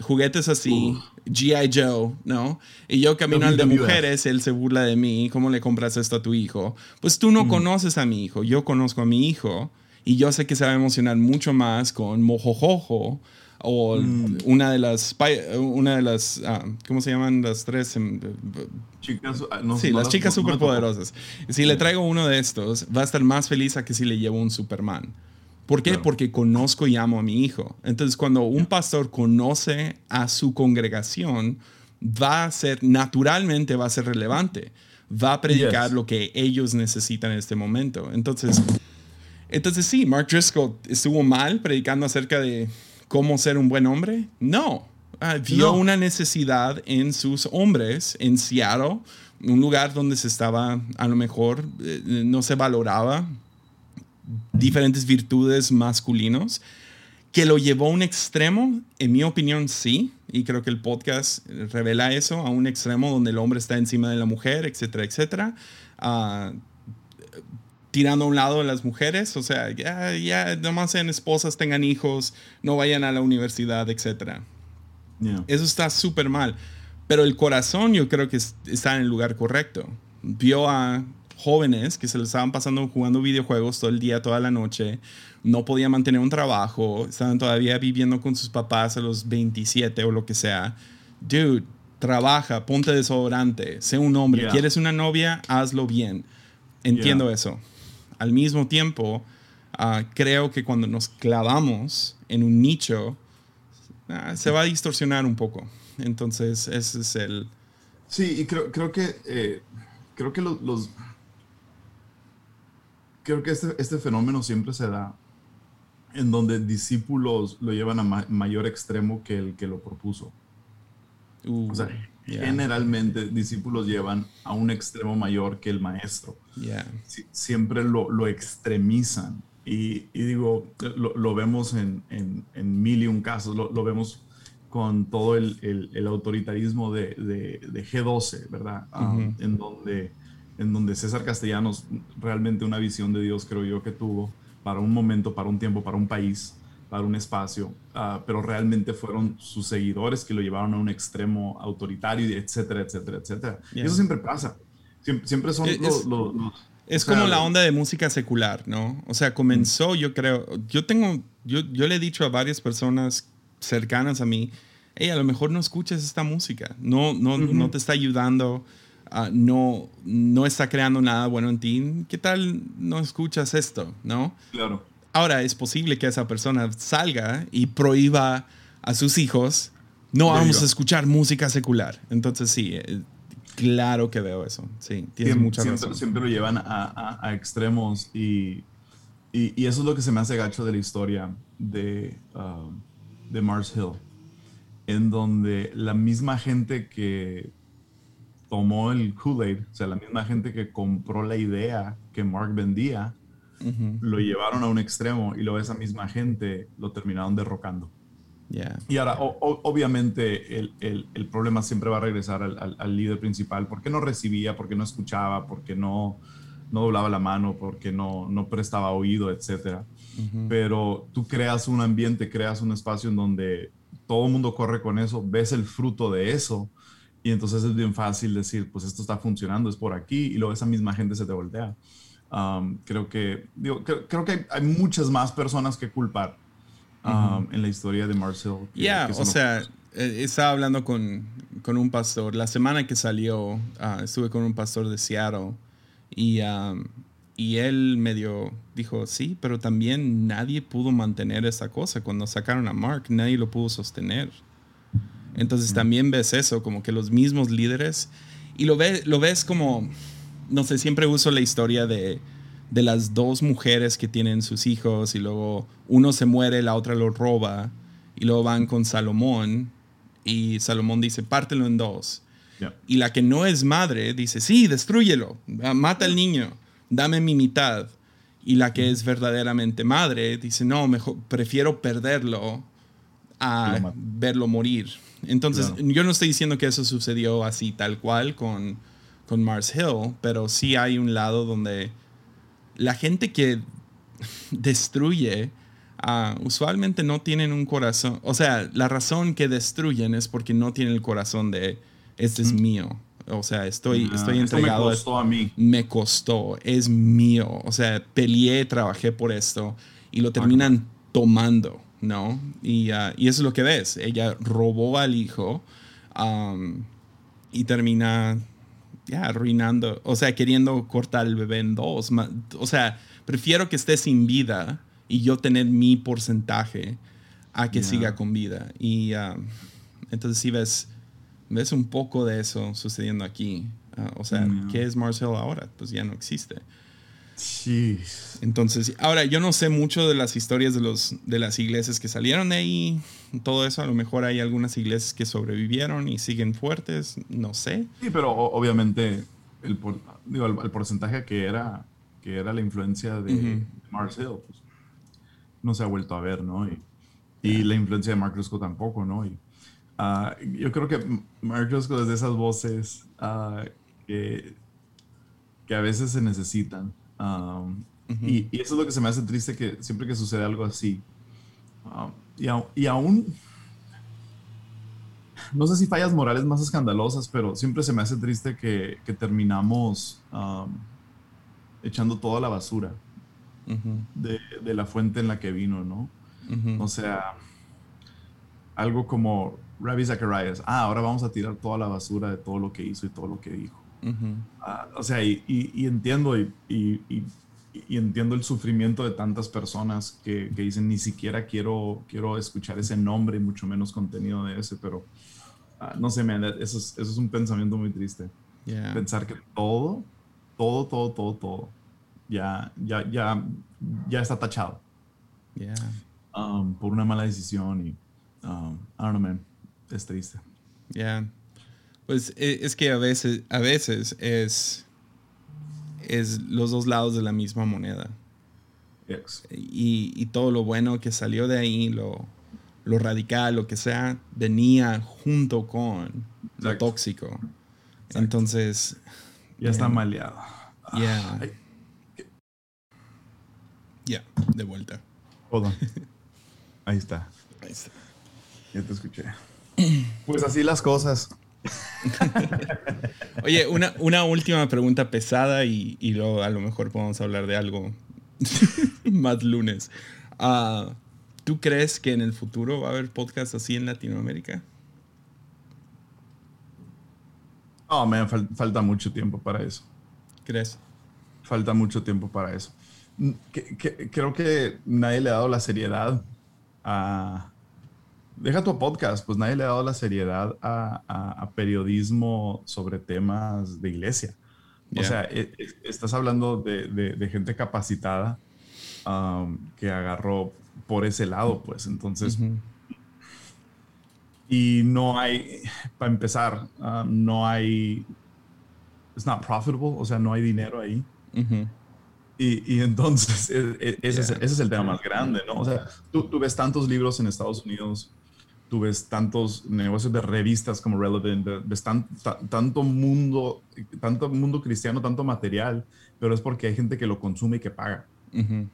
juguetes así. G.I. Joe, ¿no? Y yo camino al de mujeres, él se burla de mí, ¿cómo le compras esto a tu hijo? Pues tú no conoces a mi hijo, yo conozco a mi hijo y yo sé que se va a emocionar mucho más con Mojojojo o mm. una de las una de las ah, cómo se llaman las tres em,
chicas ah,
sí las chicas superpoderosas si le traigo uno de estos va a estar más feliz a que si le llevo un Superman ¿Por qué? Porque conozco y amo a mi hijo. Entonces, cuando un pastor conoce a su congregación, va a ser, naturalmente va a ser relevante. Va a predicar lo que ellos necesitan en este momento. Entonces, entonces sí, Mark Driscoll estuvo mal predicando acerca de cómo ser un buen hombre. No, Ah, vio
No.
una necesidad en sus hombres en Seattle, un lugar donde se estaba, a lo mejor, eh, no se valoraba diferentes virtudes masculinos, que lo llevó a un extremo, en mi opinión sí, y creo que el podcast revela eso, a un extremo donde el hombre está encima de la mujer, etcétera, etcétera, ah, tirando a un lado a las mujeres, o sea, ya, ya nomás sean esposas, tengan hijos, no vayan a la universidad, etcétera.
Yeah.
Eso está súper mal. Pero el corazón yo creo que es- está en el lugar correcto. Vio a jóvenes que se le estaban pasando jugando videojuegos todo el día, toda la noche, no podían mantener un trabajo, estaban todavía viviendo con sus papás a los 27 o lo que sea. Dude, trabaja, ponte desodorante, sé un hombre,
Yeah.
quieres una novia, hazlo bien. Entiendo
Yeah.
eso. Al mismo tiempo, ah, creo que cuando nos clavamos en un nicho, ah, se va a distorsionar un poco. Entonces, ese es el...
Sí, y creo, creo que eh, creo que lo- los creo que este, este fenómeno siempre se da en donde discípulos lo llevan a ma- mayor extremo que el que lo propuso.
uh,
O sea,
yeah,
generalmente discípulos llevan a un extremo mayor que el maestro.
yeah.
Si- siempre lo, lo extremizan. Y, y digo, lo, lo vemos en, en, en mil y un casos, lo, lo vemos con todo el, el- el autoritarismo de, de- de G12, ¿verdad? Ah,
Ujú.
en, donde, en donde César Castellanos, realmente una visión de Dios, creo yo, que tuvo para un momento, para un tiempo, para un país, para un espacio, ah, pero realmente fueron sus seguidores que lo llevaron a un extremo autoritario, etcétera, etcétera, etcétera. Y eso siempre pasa. Siempre, siempre son
Es-
los-
Es
sea,
como la onda de música secular, ¿no? O sea, comenzó, yo creo, yo tengo, yo, yo le he dicho a varias personas cercanas a mí, hey, a lo mejor no escuches esta música, no, no, no te está ayudando, ah, no, no está creando nada bueno en ti, ¿qué tal no escuchas esto, no?
Claro.
Ahora es posible que esa persona salga y prohíba a sus hijos, no vamos a escuchar música secular. Entonces sí, eh, claro que veo eso, sí, tienes
Siem-
mucha
siempre,
razón.
siempre lo llevan a, a- a extremos y, y, y eso es lo que se me hace gacho de la historia de, um, de Mars Hill, en donde la misma gente que tomó el Kool-Aid, o sea, la misma gente que compró la idea que Mark vendía, Lo llevaron a un extremo y luego esa misma gente lo terminaron derrocando.
Yeah.
Y ahora, o- o- obviamente, el, el- el problema siempre va a regresar al, al- al líder principal, porque no recibía, porque no escuchaba, porque no, no doblaba la mano, porque no, no prestaba oído, etcétera. Pero tú creas un ambiente, creas un espacio en donde todo el mundo corre con eso, ves el fruto de eso, y entonces es bien fácil decir, pues esto está funcionando, es por aquí, y luego esa misma gente se te voltea. Um, creo que, digo, creo, creo que hay, hay muchas más personas que culpar um, en la historia de Marcel.
Ya,
que
o sea, eh, estaba hablando con, con un pastor. La semana que salió, ah, estuve con un pastor de Seattle y, um, y él medio dijo, sí, pero también nadie pudo mantener esa cosa. Cuando sacaron a Mark, nadie lo pudo sostener. Entonces también ves eso, como que los mismos líderes, y lo, ve, lo ves como, no sé, siempre uso la historia de, de las dos mujeres que tienen sus hijos y luego uno se muere, la otra lo roba, y luego van con Salomón, y Salomón dice, pártelo en dos. Y la que no es madre dice, sí, destrúyelo, ah, mata al niño, dame mi mitad. Y la que es verdaderamente madre dice, no, mejor prefiero perderlo a verlo morir. Entonces,
Claro.
yo no estoy diciendo que eso sucedió así tal cual con, con Mars Hill, pero sí hay un lado donde la gente que destruye ah, usualmente no tienen un corazón. O sea, la razón que destruyen es porque no tienen el corazón de este es mío. O sea, estoy,
Ah,
estoy
esto
entregado
me costó a mí.
me costó, es mío. O sea, peleé, trabajé por esto y lo terminan tomando, ¿no? Y, ah, y eso es lo que ves. Ella robó al hijo y termina ya arruinando, o sea, queriendo cortar el bebé en dos. O sea, prefiero que esté sin vida y yo tener mi porcentaje a que siga con vida. Y ah, entonces sí ves ves un poco de eso sucediendo aquí. Ah, o sea. ¿qué es Mars Hill ahora? Pues ya no existe.
Jeez.
Entonces, ahora yo no sé mucho de las historias de, los, de las iglesias que salieron de ahí, todo eso. A lo mejor hay algunas iglesias que sobrevivieron y siguen fuertes, no sé.
Sí, pero obviamente el, por- digo, el, el porcentaje que era, que era la influencia de
Ujú.
Mars Hill, pues, no se ha vuelto a ver, ¿no? Y, y la influencia de Mark Rusko tampoco, ¿no? Y, ah, yo creo que Mark Rusko es de esas voces ah, que, que a veces se necesitan. Um,
Ujú.
y, y eso es lo que se me hace triste, que siempre que sucede algo así, um, y, aún no sé si fallas morales más escandalosas, pero siempre se me hace triste que, que terminamos um, echando toda la basura de, de la fuente en la que vino, ¿no? O sea, algo como Ravi Zacharias, ah, ahora vamos a tirar toda la basura de todo lo que hizo y todo lo que dijo. Ah, o sea, y, y- y entiendo y, y- y- entiendo el sufrimiento de tantas personas que, que dicen ni siquiera quiero, quiero escuchar ese nombre mucho menos contenido de ese, pero ah, no sé, man, eso es, eso es un pensamiento muy triste.
yeah.
Pensar que todo, todo, todo, todo, todo, ya, ya, ya, ya está tachado
Yeah.
um, por una mala decisión y, um, I don't know, man, es triste.
Ya. Pues e- es que a veces, a veces es, es los dos lados de la misma moneda.
Yes.
Y, y todo lo bueno que salió de ahí, lo, lo radical, lo que sea, venía junto con lo
Exacto.
tóxico. Entonces,
Ya está
Yeah.
maleado.
ya,
Ay,
ya, de vuelta.
hold on. Ahí está.
Ahí está.
Ya te escuché. Pues así las cosas.
Oye, una, una última pregunta pesada y, y luego a lo mejor podemos hablar de algo más lunes. Ah, ¿Tú crees que en el futuro va a haber podcast así en Latinoamérica?
Oh, man, fal- falta mucho tiempo para eso.
¿Crees?
Falta mucho tiempo para eso. Que- que- creo que nadie le ha dado la seriedad a... Deja tu podcast, pues nadie le ha dado la seriedad a, a- a periodismo sobre temas de iglesia. O
Yeah.
sea, e- e- estás hablando de, de- de gente capacitada um, que agarró por ese lado, pues entonces... Y no hay, para empezar, ah, no hay, it's not profitable, o sea, no hay dinero ahí.
Ujú.
Y, y entonces, e- ese, es,
Yeah.
ese es el tema más grande, ¿no? O sea, tú, tú ves tantos libros en Estados Unidos, tú ves tantos negocios de revistas como Relevant, ve- ves tan- ta- tanto mundo, tanto mundo cristiano, tanto material, pero es porque hay gente que lo consume y que paga.
Ujú.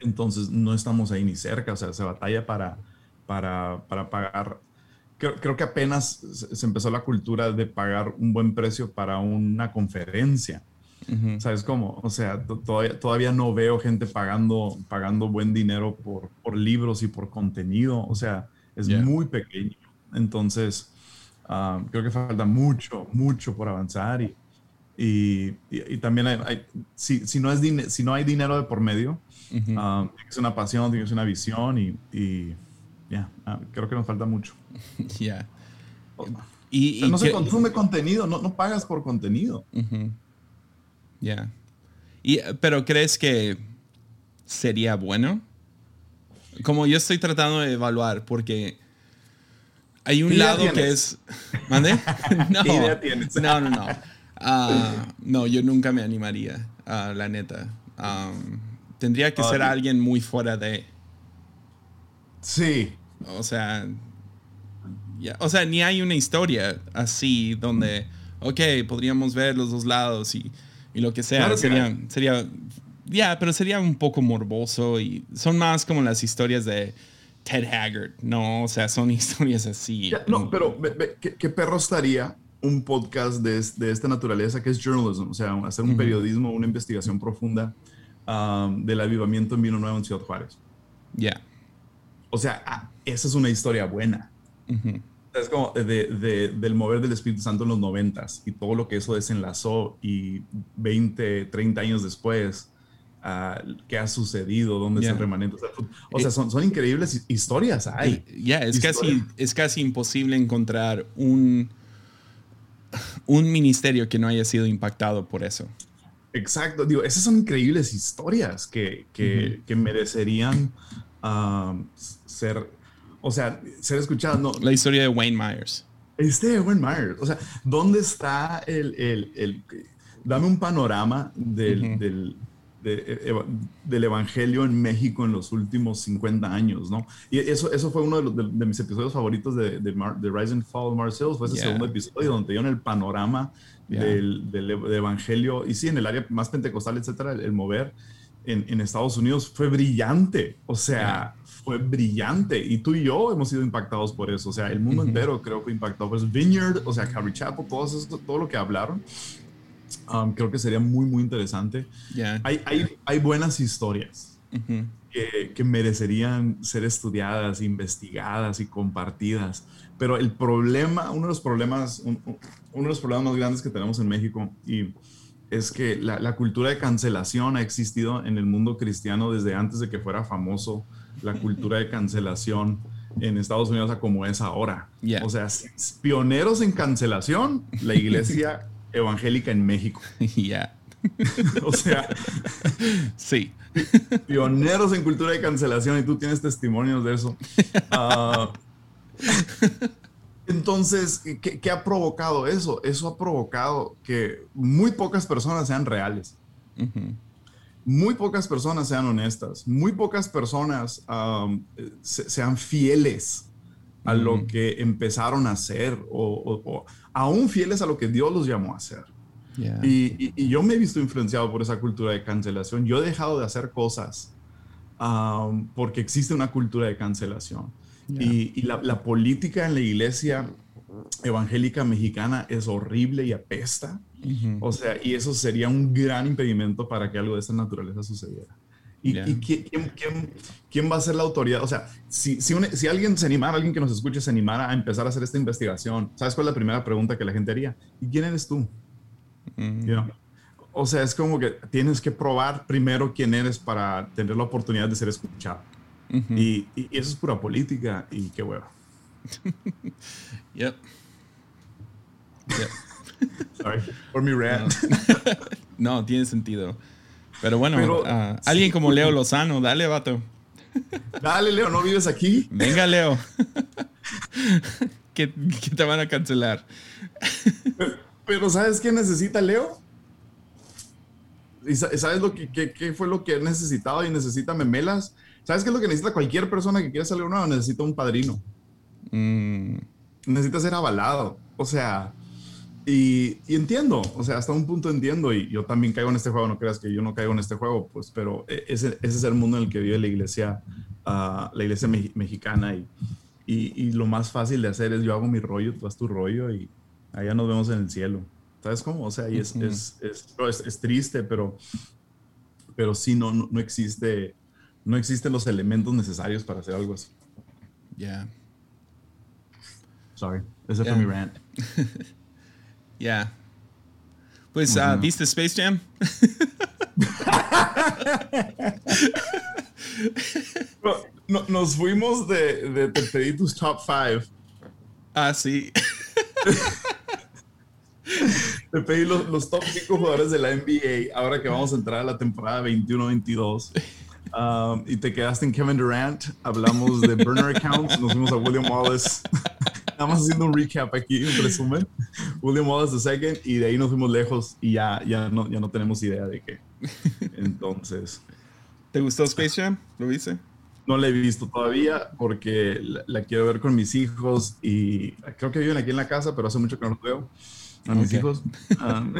Entonces no estamos ahí ni cerca, o sea, se batalla para, para, para pagar. Creo, creo que apenas se empezó la cultura de pagar un buen precio para una conferencia.
Ujú.
¿Sabes cómo? O sea, to- todavía, todavía no veo gente pagando, pagando buen dinero por, por libros y por contenido. O sea, es
Yeah.
muy pequeño. Entonces, ah, creo que falta mucho, mucho por avanzar. Y, y, y- y también hay, hay- si, si, no es si no hay dinero de por medio, ser una pasión, tiene que ser una visión y, y ya, ah, creo que nos falta mucho.
Ya.
O
Y,
sea,
y
no se consume contenido, no, no pagas por contenido.
Ya. Y, eh, Pero ¿crees que sería bueno? Como yo estoy tratando de evaluar, porque hay un
¿Qué idea
lado que es... ¿Mande? No,
¿Qué idea tienes?
no, no, no. Ah, no, yo nunca me animaría, ah, la neta. Tendría que
Ah,
ser alguien muy fuera de...
Sí,
O sea, ya- o sea, ni hay una historia así donde, ok, podríamos ver los dos lados y, y lo que sea.
Claro que
sería,
hay.
sería, ya, pero sería un poco morboso y son más como las historias de Ted Haggard, ¿no? O sea, son historias así.
Ya, no, pero ¿qué, qué perro estaría un podcast de, de esta naturaleza que es journalism? O sea, hacer un periodismo, una investigación profunda um, del avivamiento en Vino Nuevo en Ciudad Juárez.
Ya.
O sea, ah, esa es una historia buena.
Ujú.
Es como de, de- del mover del Espíritu Santo en los noventas y todo lo que eso desenlazó y 20, 30 años después, qué ha sucedido, dónde es
Ya.
el remanente. O sea, o sea, son, son increíbles hi- historias. Hay.
Y- Ya, es casi, es casi imposible encontrar un, un ministerio que no haya sido impactado por eso.
Exacto, digo, esas son increíbles historias que, que, que merecerían um, ser, o sea, ser escuchadas. No,
La historia de Wayne Myers.
este de Wayne Myers, o sea, ¿dónde está el, el, el- dame un panorama del, de- eva- del evangelio en México en los últimos 50 años, ¿no? Y eso, eso fue uno de, los- de- de mis episodios favoritos de, de, Rise and Fall of Marcel, fue ese
Yeah.
segundo episodio donde te dieron el panorama
Yeah.
del, del del evangelio, y sí, en el área más pentecostal, etcétera, el, el mover en, en Estados Unidos fue brillante, o sea, fue brillante, y tú y yo hemos sido impactados por eso, o sea, el mundo
Ujú.
entero creo que impactado por eso. Vineyard, o sea, Calvary Chapel, todo, eso, todo lo que hablaron, um, creo que sería muy, muy interesante.
Ya.
Hay, hay, hay buenas historias
Ujú.
que, que merecerían ser estudiadas, investigadas y compartidas. Pero el problema, uno de los problemas, un- un- uno de los problemas más grandes que tenemos en México y es que la, la cultura de cancelación ha existido en el mundo cristiano desde antes de que fuera famoso la cultura de cancelación en Estados Unidos a como es ahora.
Yeah.
O sea, pioneros en cancelación, la iglesia evangélica en México.
Ya.
O sea,
Sí.
pioneros en cultura de cancelación y tú tienes testimonios de eso. Ah, entonces, ¿qué, qué ha provocado eso? Eso ha provocado que muy pocas personas sean reales, muy pocas personas sean honestas, muy pocas personas um, se- sean fieles a lo que empezaron a hacer o, o- o aún fieles a lo que Dios los llamó a hacer. Y, y- y yo me he visto influenciado por esa cultura de cancelación. Yo he dejado de hacer cosas um, porque existe una cultura de cancelación. Y, y la, la política en la iglesia evangélica mexicana es horrible y apesta. O sea, y eso sería un gran impedimento para que algo de esta naturaleza sucediera. ¿Y,
Ya.
y qui- quién, quién- quién va a ser la autoridad? O sea, si, si, un- si alguien se animara, alguien que nos escuche se animara a empezar a hacer esta investigación, ¿sabes cuál es la primera pregunta que la gente haría? ¿Y quién eres tú?
Mm.
You know? O sea, es como que tienes que probar primero quién eres para tener la oportunidad de ser escuchado. Y, y eso es pura política y qué hueva.
Yep. Yep.
Sorry for mi rant.
No, tiene sentido. Pero bueno,
Pero-
ah, alguien como Leo Lozano, dale, vato.
Dale, Leo, ¿no vives aquí?
Venga, Leo. que, que te van a cancelar.
Pero ¿sabes qué necesita Leo? ¿Y sa- sabes lo que, fue lo que necesitaba y necesita memelas? ¿Sabes qué es lo que necesita cualquier persona que quiera salir nuevo? Necesita un padrino.
Mm,
necesita ser avalado. O sea, y, y entiendo, o sea, hasta un punto entiendo, y yo también caigo en este juego, no creas que yo no caigo en este juego, pues, pero e- ese, ese es el mundo en el que vive la iglesia, ah, la iglesia me- mexicana, y, y, y lo más fácil de hacer es yo hago mi rollo, tú haz tu rollo, y allá nos vemos en el cielo. ¿Sabes cómo? O sea, y es,
Ujú.
es, es, es- es triste, pero, pero sí, no, no, no existe, no existen los elementos necesarios para hacer algo así.
ya.
Sorry, ese
Yeah.
fue mi rant.
Ya. Pues,
Ujú.
¿viste Space Jam?
No, no- nos fuimos de, de te pedí tus top 5.
Ah, sí.
Te pedí los, los top 5 jugadores de la NBA ahora que vamos a entrar a la temporada 21-22. Um, y te quedaste en Kevin Durant. Hablamos de burner accounts. Nos fuimos a William Wallace. Nada más haciendo un recap aquí, un resumen. William Wallace second. Y de ahí nos fuimos lejos y ya, ya, no, ya no tenemos idea de qué. Entonces,
¿Te gustó Space Jam? ¿Lo viste?
no la he visto todavía porque la, la quiero ver con mis hijos y creo que viven aquí en la casa, pero hace mucho que no los veo a mis hijos. Um,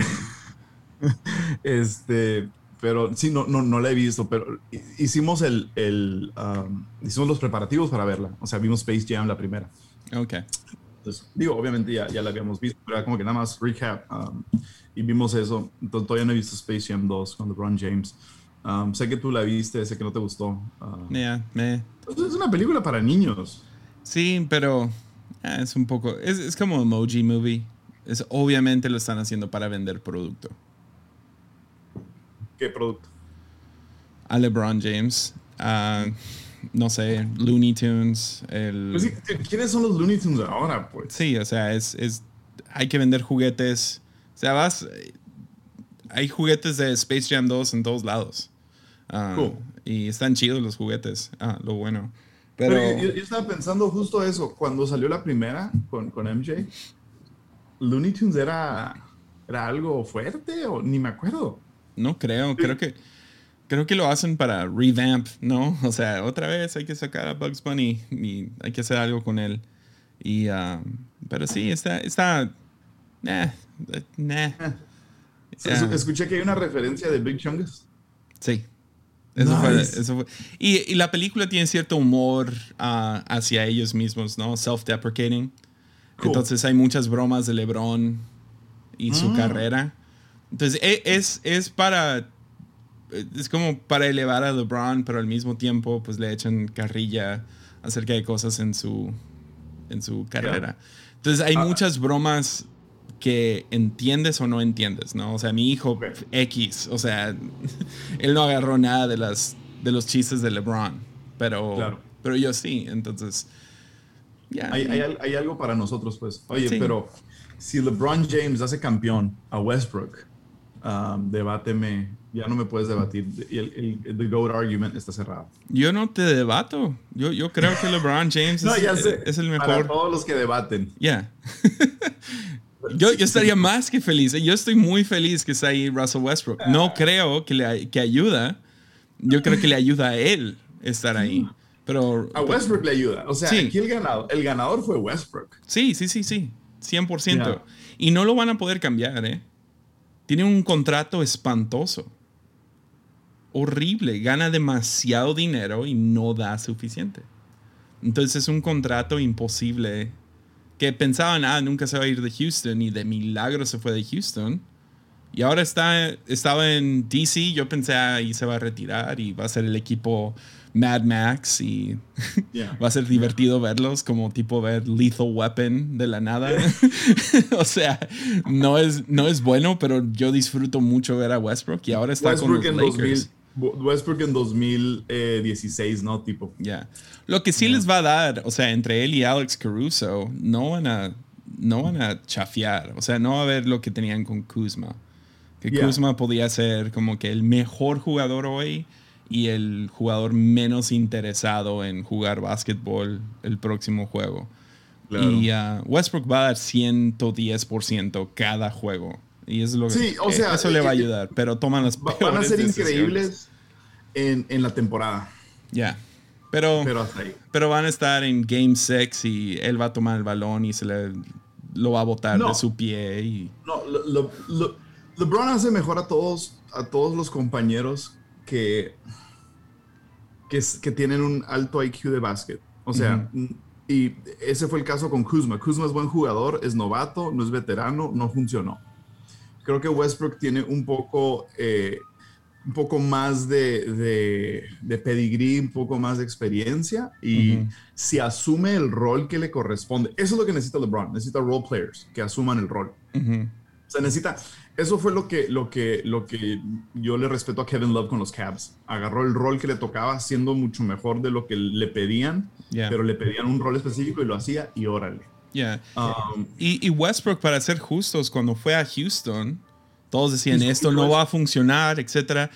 este, pero sí, no, no, no la he visto, pero hicimos el, el um, hicimos los preparativos para verla. O sea, vimos Space Jam la primera.
Ok.
Entonces, digo, obviamente ya, ya la habíamos visto, pero era como que nada más recap um, y vimos eso. Entonces, todavía no he visto Space Jam 2 con LeBron James. Um, sé que tú la viste, sé que no te gustó. Uh,
Ya, me.
es una película para niños.
Sí, pero ah, es un poco. Es, es como Emoji Movie. Es, obviamente lo están haciendo para vender producto.
¿Qué producto?
A LeBron James. a, no sé, Looney Tunes. El,
Pues sí, ¿Quiénes son los Looney Tunes ahora, pues?
Sí, o sea, es, es hay que vender juguetes. O sea, vas. Hay juguetes de Space Jam 2 en todos lados. Ah,
Cool.
Y están chidos los juguetes. Ah, lo bueno.
Pero,
Pero.
yo, yo estaba pensando justo eso, cuando salió la primera con, con MJ, Looney Tunes era, era algo fuerte o ni me acuerdo.
No creo, creo que creo que lo hacen para revamp, ¿no? O sea, otra vez hay que sacar a Bugs Bunny y hay que hacer algo con él. Y um, pero sí, está está nah, eh, nah.
Es-
Yeah.
Escuché que hay una referencia de Big Chungus.
Sí. Eso fue,
Nice.
eso fue. Y, y la película tiene cierto humor ah, hacia ellos mismos, ¿no? Self-deprecating.
Cool.
Entonces hay muchas bromas de LeBron y su
Mm.
carrera. Entonces e- es, es para. Es como para elevar a LeBron, pero al mismo tiempo, pues le echan carrilla acerca de cosas en su, en su carrera. Entonces hay
Ah.
muchas bromas que entiendes o no entiendes, ¿no? O sea, mi hijo. X, o sea, él no agarró nada de las de los chistes de LeBron, pero
Claro.
pero yo sí, entonces ya.
Hay, hay hay algo para nosotros, pues. Oye,
Sí.
pero si LeBron James hace campeón a Westbrook, um, debáteme, ya no me puedes debatir. El, el, the GOAT argument está cerrado.
Yo no te debato. Yo, yo creo que LeBron James
No,
es,
ya sé.
es el
Para
mejor.
todos los que debaten.
Ya. yo, yo estaría más que feliz. Yo estoy muy feliz que está ahí Russell Westbrook.
Ah.
No creo que le que ayuda. Yo creo que le ayuda a él estar ahí. Pero
A Westbrook le ayuda. O sea,
Sí.
aquí el ganador, el ganador fue Westbrook.
sí, sí, sí, sí. 100%.
Ya.
Y no lo van a poder cambiar, ¿eh? Tiene un contrato espantoso. Horrible. Gana demasiado dinero y no da suficiente. Entonces es un contrato imposible. Que pensaban, ah, nunca se va a ir de Houston y de milagro se fue de Houston. Y ahora está, estaba en DC, yo pensé, ah, ahí se va a retirar y va a ser el equipo Mad Max y
Yeah.
va a ser divertido verlos como tipo ver Lethal Weapon de la nada. o sea, no es, no es bueno, pero yo disfruto mucho ver a Westbrook y ahora está
Westbrook
con los Lakers.
2000, Westbrook en 2016, ¿no? Tipo.
Ya. Lo que sí les va a dar, o sea, entre él y Alex Caruso, no van a, no van a chafear. O sea, no va a haber lo que tenían con Kuzma. Que
Yeah.
Kuzma podía ser como que el mejor jugador hoy y el jugador menos interesado en jugar básquetbol el próximo juego.
Claro.
Y uh, Westbrook va a dar 110% cada juego. Y es lo que
Sí, o sea,
eso le va a
eh,
ayudar, pero toman las
van a ser
decisiones.
increíbles en, en la temporada.
Ya. Pero,
Pero hasta ahí.
pero van a estar en Game 6 y él va a tomar el balón y se le lo va a botar
No.
de su pie y
No, lo- lo- lo- LeBron hace mejor a todos, a todos los compañeros que, que tienen un alto IQ de básquet. O sea, y ese fue el caso con Kuzma. Kuzma es buen jugador, es novato, no es veterano, no funcionó. Creo que Westbrook tiene un poco, eh, un poco más de, de, de pedigrí, un poco más de experiencia y
Ujú.
si asume el rol que le corresponde. Eso es lo que necesita LeBron. Necesita role players que asuman el rol.
Ujú.
O sea, necesita. Eso fue lo que, lo que, lo que yo le respeto a Kevin Love con los Cavs. Agarró el rol que le tocaba, siendo mucho mejor de lo que le pedían, pero le pedían un rol específico y lo hacía y órale.
Ya.
Um,
Y, y Westbrook, para ser justos, cuando fue a Houston, todos decían esto no va a funcionar, etcétera.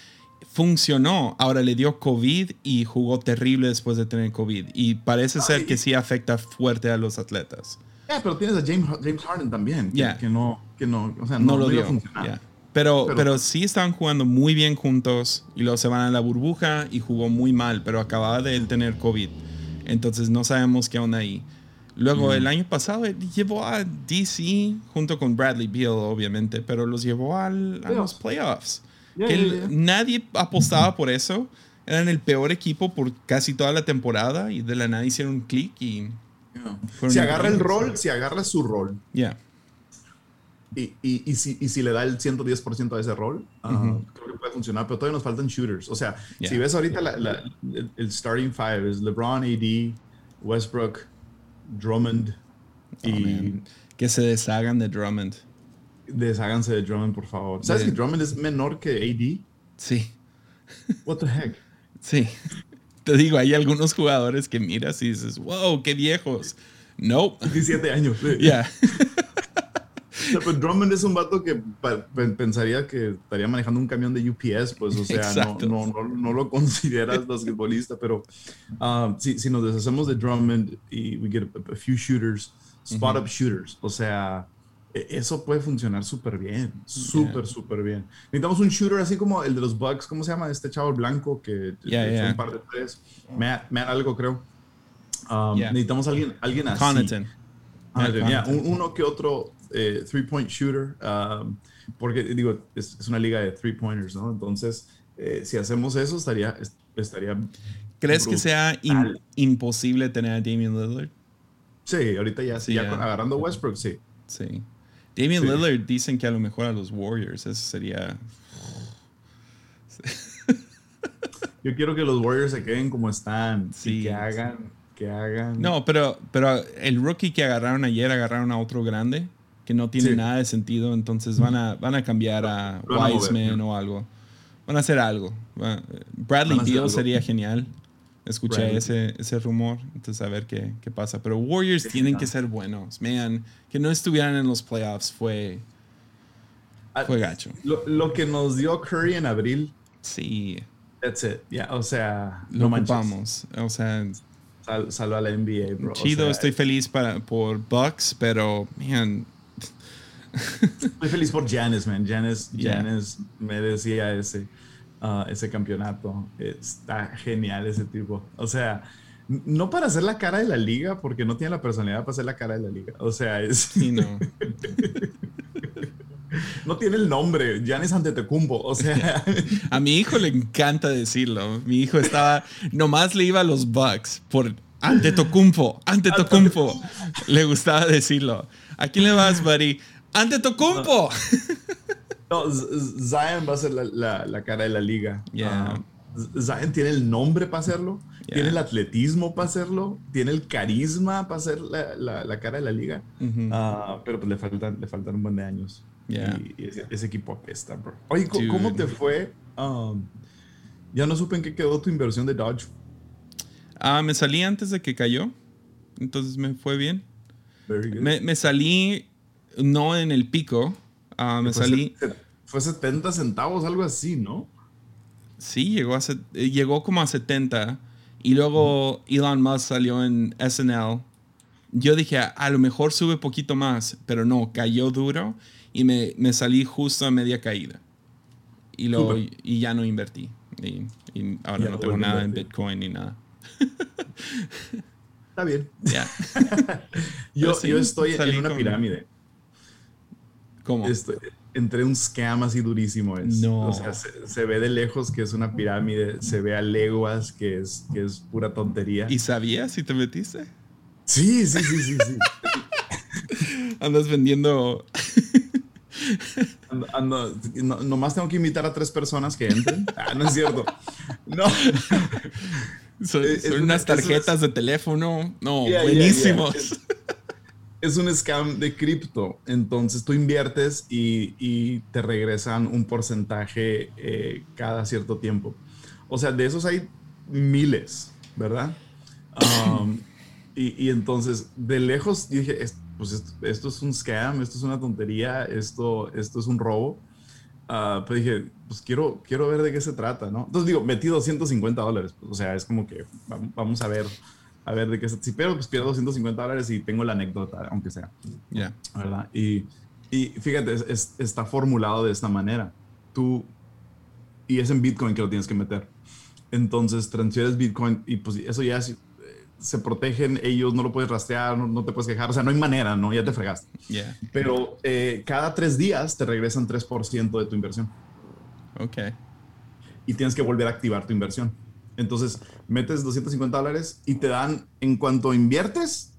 Funcionó. Ahora le dio COVID y jugó terrible después de tener COVID. Y parece ser que sí afecta fuerte a los atletas.
yeah, pero tienes a James, James Harden también, que,
Yeah.
que no, que no, o sea,
no,
no,
lo dio. ya. Pero, pero,
Pero-
sí estaban jugando muy bien juntos y luego se van a la burbuja y jugó muy mal, pero acababa de él tener COVID. Entonces no sabemos qué onda ahí. Luego
Mm.
el año pasado él llevó a DC junto con Bradley Beal, obviamente, pero los llevó al- a los playoffs.
Yeah,
Que
yeah,
él-
yeah.
Nadie apostaba por eso. Eran el peor equipo por casi toda la temporada y de la nada hicieron un clic y
Si agarra el rol, si agarra su rol
ya.
y, y, y, si, y si le da el 110% a ese rol, ah, creo que puede funcionar, pero todavía nos faltan shooters. O sea,
Yeah.
si ves ahorita la- la- el, el starting five es LeBron, AD, Westbrook, Drummond
Oh,
y
man. Que se deshagan de Drummond.
desháganse de Drummond, por favor. ¿Sabes
De-
que Drummond es menor que AD?
Sí.
What the heck?
Sí. Te digo, hay algunos jugadores que miras y dices, wow, qué viejos. No.
17 años.
Ya.
Pero Drummond es un vato que pensaría que estaría manejando un camión de UPS, pues, o sea, no, no, no, lo consideras basquetbolista, pero uh, si, si, nos deshacemos de Drummond y we get a, few shooters, spot-up shooters, o sea, e, eso puede funcionar súper bien, súper, súper bien. Necesitamos un shooter así como el de los Bucks, ¿cómo se llama? Este chavo blanco que
yeah,
un par de tres, Matt, Matt algo creo. Um, necesitamos alguien, alguien así.
Connaughton.
uno que otro eh, three-point shooter, um, porque digo, es, una liga de three-pointers, ¿no? Entonces, eh, si hacemos eso, estaría... estaría
¿Crees que sea imposible tener a Damian Lillard?
Sí, ahorita ya, sí, ya, agarrando Westbrook, sí.
Sí. Damian Lillard dicen que a lo mejor a los Warriors, eso sería...
Yo quiero que los Warriors se queden como están sí, y que hagan, que hagan.
No, pero, pero el rookie que agarraron ayer agarraron a otro grande que no tiene nada de sentido, entonces van a, van a cambiar a Wiseman o algo. Van a hacer algo. Bradley Beal sería genial. Escuché ese, ese rumor, entonces a ver qué, qué pasa. Pero Warriors tienen que ser buenos. Man, que no estuvieran en los playoffs fue,
ah,
fue gacho.
Lo, lo que nos dio Curry en abril.
Sí.
That's it. Yeah, o sea,
lo ocupamos. O sea,
Sal, a la NBA, bro.
Chido, estoy feliz para, por Bucks, pero, man,
Estoy feliz por Janis, man. Janis, Janis merecía ese, uh, ese campeonato. Está genial ese tipo. O sea, no para hacer la cara de la liga, porque no tiene la personalidad para hacer la cara de la liga. O sea, es.
Sí, no.
no tiene el nombre, Janis Antetokounmpo, o sea...
A mi hijo le encanta decirlo. Mi hijo estaba... Nomás le iba a los Bucks por Antetokounmpo, Antetokounmpo. Le gustaba decirlo. ¿A quién le vas, buddy? Ante Tocumpo.
No, Zion va a ser la, cara de la liga.
Yeah.
Zion tiene el nombre para hacerlo, tiene el atletismo para hacerlo, tiene el carisma para ser la, cara de la liga, ah, pero pues le faltan, le faltan un buen de años. Y, ese, equipo apesta, bro. Oye, ¿cómo te fue? Um, ya no supe en qué quedó tu inversión de Dodge.
Ah, me salí antes de que cayó, entonces me fue bien. Me, me salí no en el pico. Ah, me salí.
fue 70 centavos, algo así, ¿no?
Sí, llegó, a, eh, llegó como a 70. Y luego Elon Musk salió en SNL. Yo dije, a, lo mejor sube poquito más, pero no, cayó duro y me, me salí justo a media caída. Y, y ya no invertí. Y, ahora no, tengo nada en Bitcoin ni nada.
Está bien. yo, yo estoy en una pirámide.
¿Cómo?
entre un scam así durísimo es.
No.
O sea, se, ve de lejos que es una pirámide, se ve a leguas que es, que es pura tontería.
¿Y sabías si te metiste?
Sí, sí, sí, sí, sí.
Andas vendiendo...
Ando, nomás tengo que invitar a tres personas que entren. Ah, no es cierto. No.
Son, unas tarjetas de teléfono. No, buenísimos
es un scam de cripto. Entonces tú inviertes y, te regresan un porcentaje eh, cada cierto tiempo. O sea, de esos hay miles, ¿verdad? Um, y, entonces, de lejos dije, pues esto, es un scam, esto es una tontería, esto, esto es un robo. Uh, pues dije, pues quiero, quiero ver de qué se trata, ¿no? Entonces digo, metí 250 dólares. Pues, o sea, es como que vamos a ver a ver de qué. Si pierdo, pues pierdo 250 dólares y tengo la anécdota, aunque sea.
Ya.
¿Verdad? Y, y fíjate, está formulado de esta manera. Tú... Y es en Bitcoin que lo tienes que meter. Entonces transfieres Bitcoin y pues eso ya se protegen ellos, no lo puedes rastrear, no, te puedes quejar, o sea, no hay manera, ¿no? Ya te fregaste.
Yeah.
Pero eh, cada tres días te regresan 3% de tu inversión.
Ok.
Y tienes que volver a activar tu inversión. Entonces, metes 250 dólares y te dan, en cuanto inviertes,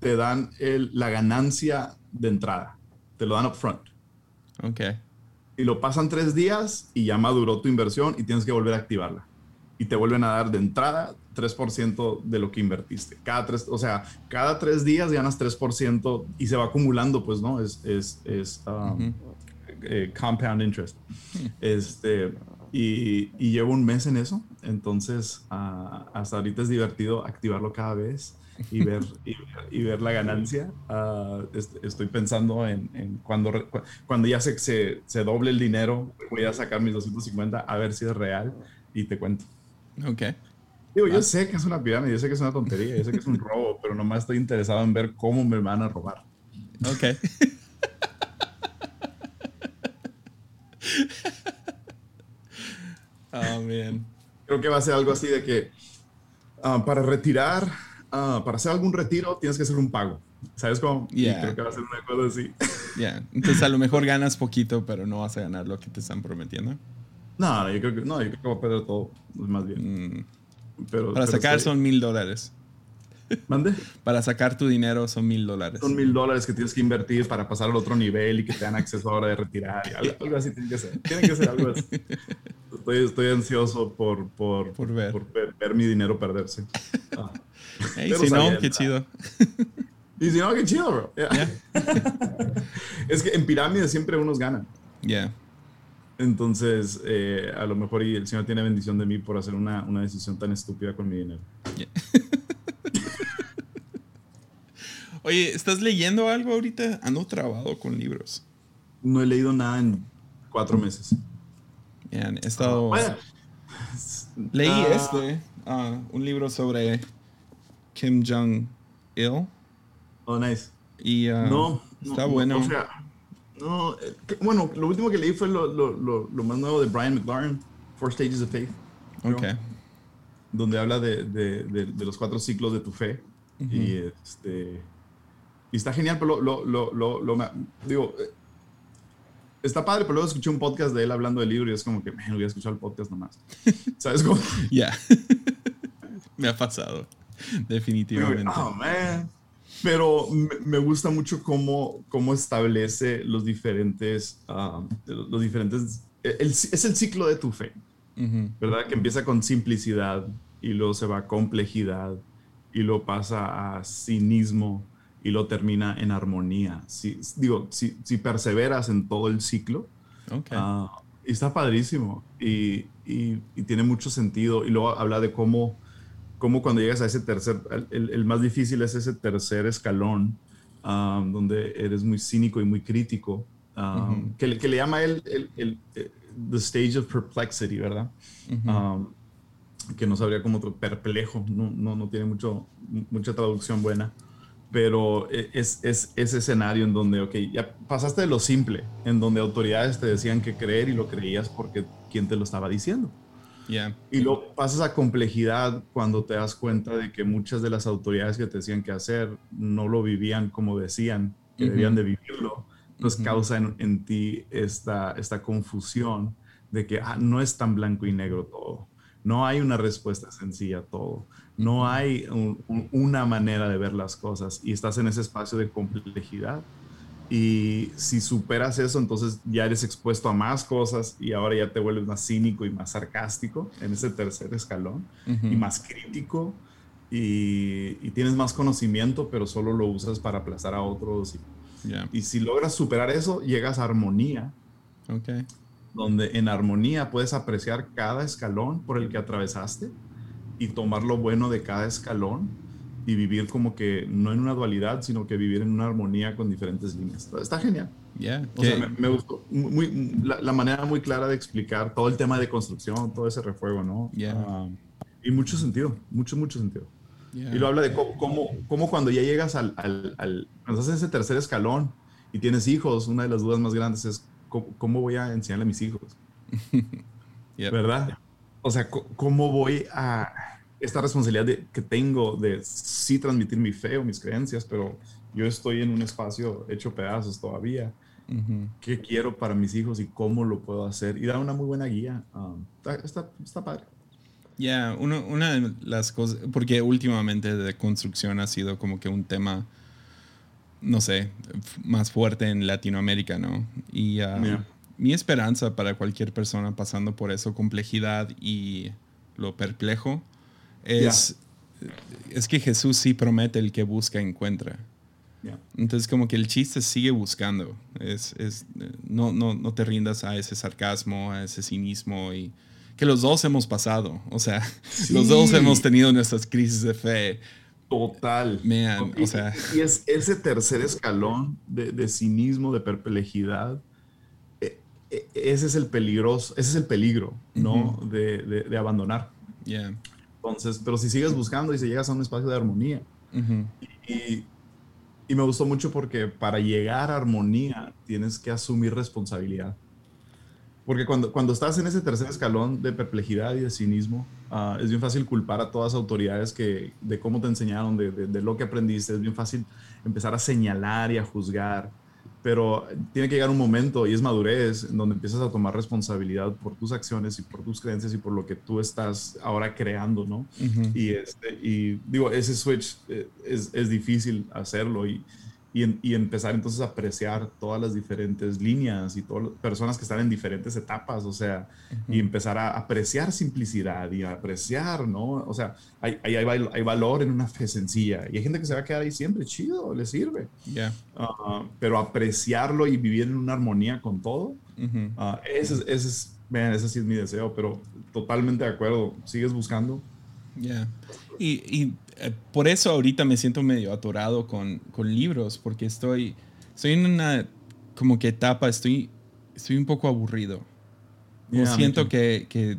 te dan el, la ganancia de entrada. Te lo dan upfront.
Ok.
Y lo pasan tres días y ya maduró tu inversión y tienes que volver a activarla. Y te vuelven a dar de entrada 3% de lo que invertiste. Cada tres, o sea, cada tres días ganas 3% y se va acumulando, pues, ¿no? Es, es, es um, eh, compound interest. Hmm. Este, y, y llevo un mes en eso, entonces ah, hasta ahorita es divertido activarlo cada vez y ver, y, ver la ganancia. Ah, estoy pensando en, en cuando, cuando ya se, se, se, doble el dinero, voy a sacar mis 250 a ver si es real y te cuento.
Ok.
Digo, yo sé que es una pirámide, yo sé que es una tontería, yo sé que es un robo, pero nomás estoy interesado en ver cómo me van a robar.
Ok. oh, man.
Creo que va a ser algo así de que ah, para retirar Ah, para hacer algún retiro tienes que hacer un pago. ¿Sabes cómo? Creo que va a ser una cosa así.
Ya, entonces a lo mejor ganas poquito, pero no vas a ganar lo que te están prometiendo.
No, yo creo que, no, yo creo que va a perder todo, más bien. Mm.
Pero, Para sacar son mil dólares.
¿Mande?
Para sacar tu dinero son mil dólares.
Son mil dólares que tienes que invertir para pasar al otro nivel y que te dan acceso a hora de retirar. algo, así tiene que ser. Tiene que ser algo así. Estoy, estoy ansioso por, por,
por, ver.
por ver, mi dinero perderse. Ah.
Hey, si no, qué chido.
Y si no, qué chido, bro. es que en pirámides siempre unos ganan.
Yeah.
Entonces, eh, a lo mejor y el Señor tiene bendición de mí por hacer una, una decisión tan estúpida con mi dinero.
Oye, ¿estás leyendo algo ahorita? Ando trabado con libros.
No he leído nada en cuatro meses.
Bien, he estado... Leí ah. este, ah, un libro sobre Kim Jong-il.
Oh, nice.
Y uh, no, está bueno.
O sea, no, eh, bueno, lo último que leí fue lo, lo, lo, más nuevo de Brian McLaren, Four Stages of Faith.
Ok.
Donde habla de, de, de, los cuatro ciclos de tu fe. Y este. Y está genial, pero lo, lo, lo, lo, digo, eh, está padre, pero luego escuché un podcast de él hablando del libro y es como que, me voy a escuchar el podcast nomás. ¿Sabes cómo?
Ya. me ha pasado. Definitivamente.
Oh, Pero me gusta mucho cómo, cómo establece los diferentes, um, los diferentes, es el ciclo de tu fe, ¿verdad? Que empieza con simplicidad y luego se va a complejidad y luego pasa a cinismo y lo termina en armonía. Si, digo, si, si perseveras en todo el ciclo,
okay.
uh, está padrísimo y, y, y, tiene mucho sentido. Y luego habla de cómo cómo cuando llegas a ese tercer, el, más difícil es ese tercer escalón, um, donde eres muy cínico y muy crítico, um, que, le llama él el, el, eh, the stage of perplexity, ¿verdad? Um, que no sabría cómo perplejo, no, no, no, tiene mucho, mucha traducción buena, pero e, es, es, ese escenario en donde, ok, ya pasaste de lo simple, en donde autoridades te decían que creer y lo creías porque quién te lo estaba diciendo. Y lo pasas a complejidad cuando te das cuenta de que muchas de las autoridades que te decían qué hacer no lo vivían como decían que debían de vivirlo. Pues causa en, ti esta, esta confusión de que ah, no es tan blanco y negro todo. No hay una respuesta sencilla a todo. No hay una manera de ver las cosas y estás en ese espacio de complejidad y si superas eso, entonces ya eres expuesto a más cosas y ahora ya te vuelves más cínico y más sarcástico en ese tercer escalón y más crítico y, tienes más conocimiento, pero solo lo usas para aplazar a otros. Y, y si logras superar eso, llegas a armonía.
Okay.
Donde en armonía puedes apreciar cada escalón por el que atravesaste y tomar lo bueno de cada escalón y vivir como que no en una dualidad, sino que vivir en una armonía con diferentes líneas. Está genial.
Yeah,
o sea, me, gustó muy, la, manera muy clara de explicar todo el tema de construcción, todo ese refuego, ¿no?
Yeah.
y mucho sentido, mucho, mucho sentido. Y lo habla de cómo, cómo, cuando ya llegas al, al, al, cuando estás en ese tercer escalón y tienes hijos, una de las dudas más grandes es cómo, voy a enseñarle a mis hijos. ¿Verdad? O sea, ¿cómo voy a esta responsabilidad de, que tengo de sí transmitir mi fe o mis creencias, pero yo estoy en un espacio hecho pedazos todavía. ¿Qué quiero para mis hijos y cómo lo puedo hacer? Y da una muy buena guía. Um, está, está, padre.
Ya, una de las cosas, porque últimamente de construcción ha sido como que un tema, no sé, más fuerte en Latinoamérica, ¿no? Y uh, mi esperanza para cualquier persona pasando por eso, complejidad y lo perplejo, es, es que Jesús sí promete el que busca encuentra. Entonces como que el chiste sigue buscando. Es, es, no, no, no te rindas a ese sarcasmo, a ese cinismo y que los dos hemos pasado. O sea, los dos hemos tenido nuestras crisis de fe.
Total.
Man,
y,
o sea.
Y es ese tercer escalón de, de cinismo, de perplejidad. E, e, ese es el peligroso, ese es el peligro, ¿no? de, de, de, abandonar.
Yeah.
Entonces, pero si sigues buscando y si llegas a un espacio de armonía. y, y me gustó mucho porque para llegar a armonía tienes que asumir responsabilidad. Porque cuando, cuando estás en ese tercer escalón de perplejidad y de cinismo, uh, es bien fácil culpar a todas las autoridades que, de cómo te enseñaron, de, de, de, lo que aprendiste. Es bien fácil empezar a señalar y a juzgar. Pero tiene que llegar un momento, y es madurez, en donde empiezas a tomar responsabilidad por tus acciones y por tus creencias y por lo que tú estás ahora creando, ¿no? Uh -huh. y, este, y digo, ese switch eh, es, es difícil hacerlo. Y, y, y, empezar entonces a apreciar todas las diferentes líneas y todas las personas que están en diferentes etapas, o sea, uh -huh. y empezar a apreciar simplicidad y a apreciar, ¿no? O sea, hay, hay, hay, valor en una fe sencilla y hay gente que se va a quedar ahí siempre, chido, le sirve.
Yeah.
Uh, pero apreciarlo y vivir en una armonía con todo, uh -huh. uh, ese, ese, es, man, ese sí es mi deseo, pero totalmente de acuerdo, sigues buscando.
Yeah. Y, y por eso ahorita me siento medio atorado con, con libros, porque estoy, estoy en una como que etapa, estoy, estoy un poco aburrido. Yeah, siento que, que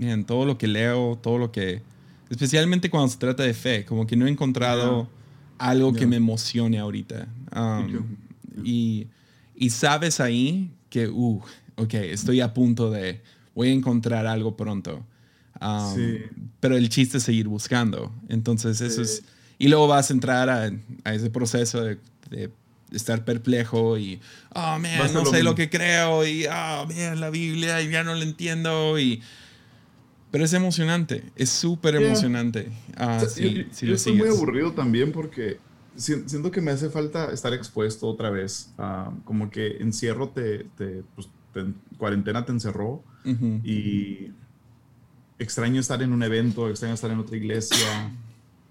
en todo lo que leo, todo lo que, especialmente cuando se trata de fe, como que no he encontrado yeah. algo yeah. que me emocione ahorita. Um, y, y sabes ahí que, uh, ok, estoy a punto de, voy a encontrar algo pronto. Um,
sí.
Pero el chiste es seguir buscando. Entonces, eso sí. es. Y luego vas a entrar a, a ese proceso de, de, estar perplejo y, oh, man, no sé lo, lo, que creo y, oh, man, la Biblia y ya no lo entiendo. Y, pero es emocionante, es súper yeah. emocionante. Uh, si,
yo,
si
yo estoy muy aburrido también porque siento que me hace falta estar expuesto otra vez. Uh, como que encierro te, te, pues, te, cuarentena te encerró uh -huh. y extraño estar en un evento, extraño estar en otra iglesia,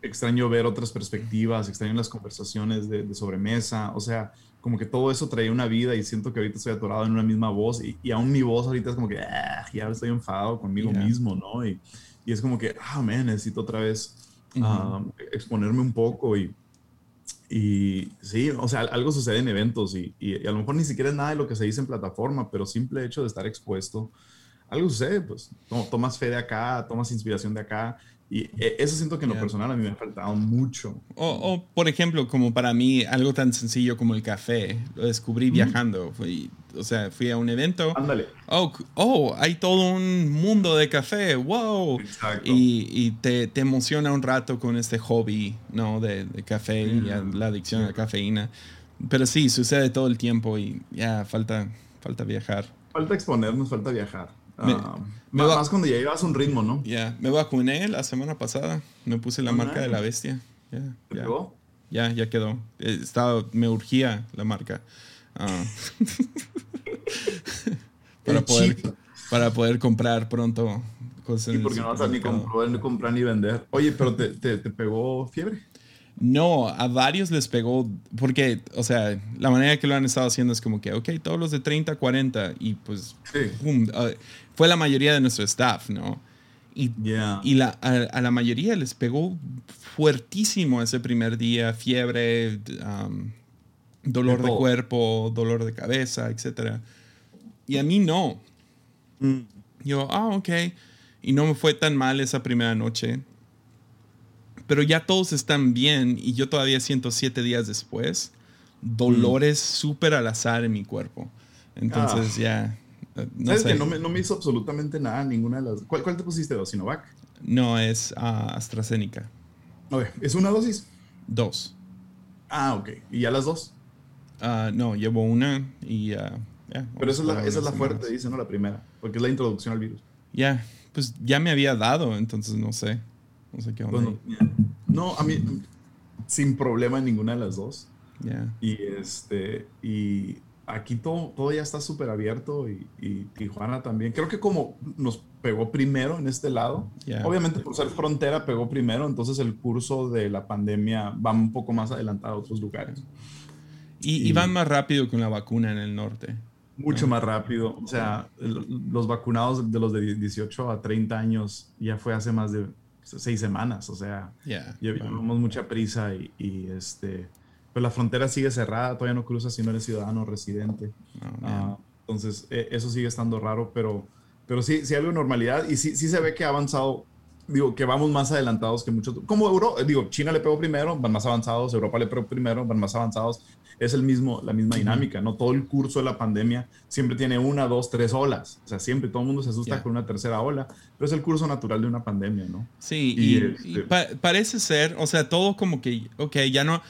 extraño ver otras perspectivas, extraño las conversaciones de, de, sobremesa, o sea, como que todo eso traía una vida y siento que ahorita estoy atorado en una misma voz y, y aún mi voz ahorita es como que ah, ya estoy enfadado conmigo yeah. mismo, ¿no? Y, y, es como que, ah, man, necesito otra vez uh -huh. uh, exponerme un poco y, y sí, o sea, algo sucede en eventos y, y, a lo mejor ni siquiera es nada de lo que se dice en plataforma, pero simple hecho de estar expuesto algo sucede, pues tomas fe de acá, tomas inspiración de acá. Y e, eso siento que en lo yeah. personal a mí me ha faltado mucho.
O, o, por ejemplo, como para mí, algo tan sencillo como el café, lo descubrí mm. viajando. Fui, o sea, fui a un evento.
Ándale.
Oh, oh, hay todo un mundo de café, wow.
Exacto.
Y, y te, te, emociona un rato con este hobby, ¿no? De, de café mm. y la adicción sí. a la cafeína. Pero sí, sucede todo el tiempo y ya falta, falta viajar.
Falta exponernos, falta viajar. Me, uh, me más, más, cuando ya llevas un ritmo, ¿no?
Ya, yeah. me vacuné la semana pasada. Me puse la oh, marca de la bestia. Yeah,
¿Te ya. quedó?
Ya, ya quedó. Estaba, me urgía la marca. Uh, para, poder, para poder comprar pronto
cosas. Sí, porque no vas a ni comprar, ni comprar ni vender. Oye, pero te, te, te pegó fiebre.
No, a varios les pegó, porque, o sea, la manera que lo han estado haciendo es como que, ok, todos los de 30, 40, y pues,
sí.
boom, uh, fue la mayoría de nuestro staff, ¿no? Y,
yeah.
y la, a, a, la mayoría les pegó fuertísimo ese primer día, fiebre, um, dolor de, de, cuerpo, dolor de cabeza, etc. Y a mí no.
Mm.
Yo, ah, oh, ok. Y no me fue tan mal esa primera noche pero ya todos están bien y yo todavía siento siete días después dolores mm. súper al azar en mi cuerpo. Entonces ah. ya...
No ¿Sabes sé. que no me, no me, hizo absolutamente nada ninguna de las... ¿Cuál, cuál te pusiste? ¿Sinovac?
No, es uh, AstraZeneca.
Okay. ¿Es una dosis?
Dos.
Ah, ok. ¿Y ya las dos?
Uh, no, llevo una y... Uh, yeah,
Pero esa es la, esa es la fuerte, dice, ¿no? La primera. Porque es la introducción al virus.
Ya, yeah, pues ya me había dado, entonces no sé. No sé qué onda.
Bueno, no, a mí sin problema en ninguna de las dos. Y este y aquí todo, todo ya está súper abierto y, y, Tijuana también. Creo que como nos pegó primero en este lado.
Yeah.
Obviamente por ser frontera pegó primero, entonces el curso de la pandemia va un poco más adelantado a otros lugares.
Y, y van más rápido con la vacuna en el norte.
Mucho más rápido. O sea, los vacunados de los de 18 a 30 años ya fue hace más de seis semanas. O sea,
Yeah.
ya llevamos mucha prisa y, este, pues la frontera sigue cerrada, todavía no cruzas si no eres ciudadano o residente.
Oh, man.
Ah, entonces, eh, eso sigue estando raro, pero, pero sí, sí hay algo de normalidad y sí, sí se ve que ha avanzado. Digo, que vamos más adelantados que muchos. Como Euro, eh, digo, China le pegó primero, van más avanzados, Europa le pegó primero, van más avanzados. Es el mismo, la misma dinámica, ¿no? Todo el curso de la pandemia siempre tiene una, dos, tres olas. O sea, siempre todo el mundo se asusta
Yeah.
con una tercera ola, pero es el curso natural de una pandemia, ¿no?
Sí,
Y,
y,
este-
y pa- parece ser, o sea, todo como que, ok, ya no,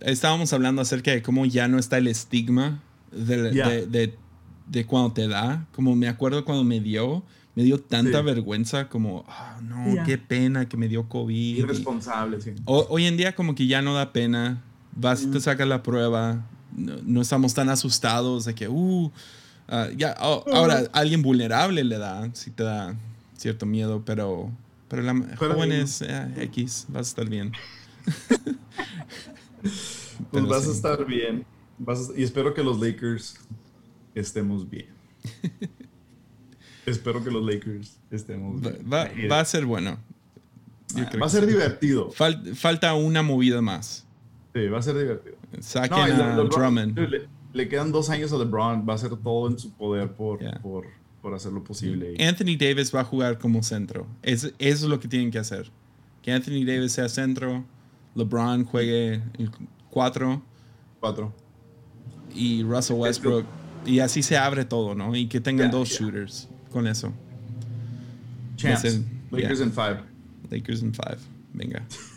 estábamos hablando acerca de cómo ya no está el estigma de,
Ya.
de, de- de cuando te da, como me acuerdo cuando me dio, me dio tanta
Sí.
vergüenza como, ah, no,
Ya.
qué pena que me dio COVID. y-
Irresponsable, sí.
ho- hoy en día como que ya no da pena, vas y te sacas la prueba, no, no estamos tan asustados de que, uh, ah, ya, oh, ahora alguien vulnerable le da, si te da cierto miedo, pero, pero la
Pero-
jóvenes, eh, X, vas a estar bien.
Pues
Pero
vas a
sí.
estar bien. Vas a- y espero que los Lakers estemos bien. espero que los Lakers estemos
Va,
bien.
va- va a ser bueno. Yo
ah,
creo
va a ser
sí.
divertido.
Fal- falta una movida más.
Sí, va a ser divertido.
Saquen
Le-
a
LeBron-
Drummond.
Le, le quedan dos años a LeBron. Va a hacer todo en su poder por,
Yeah.
por, por hacer lo posible. Y-
Anthony Davis va a jugar como centro. Es, eso es lo que tienen que hacer. Que Anthony Davis sea centro, LeBron juegue el 4
Cuatro.
y Russell Westbrook. Y así se abre todo, ¿no? Y que tengan
Yeah,
dos
yeah.
shooters con eso. Listen,
Lakers
yeah.
in five.
Lakers in 5. Venga.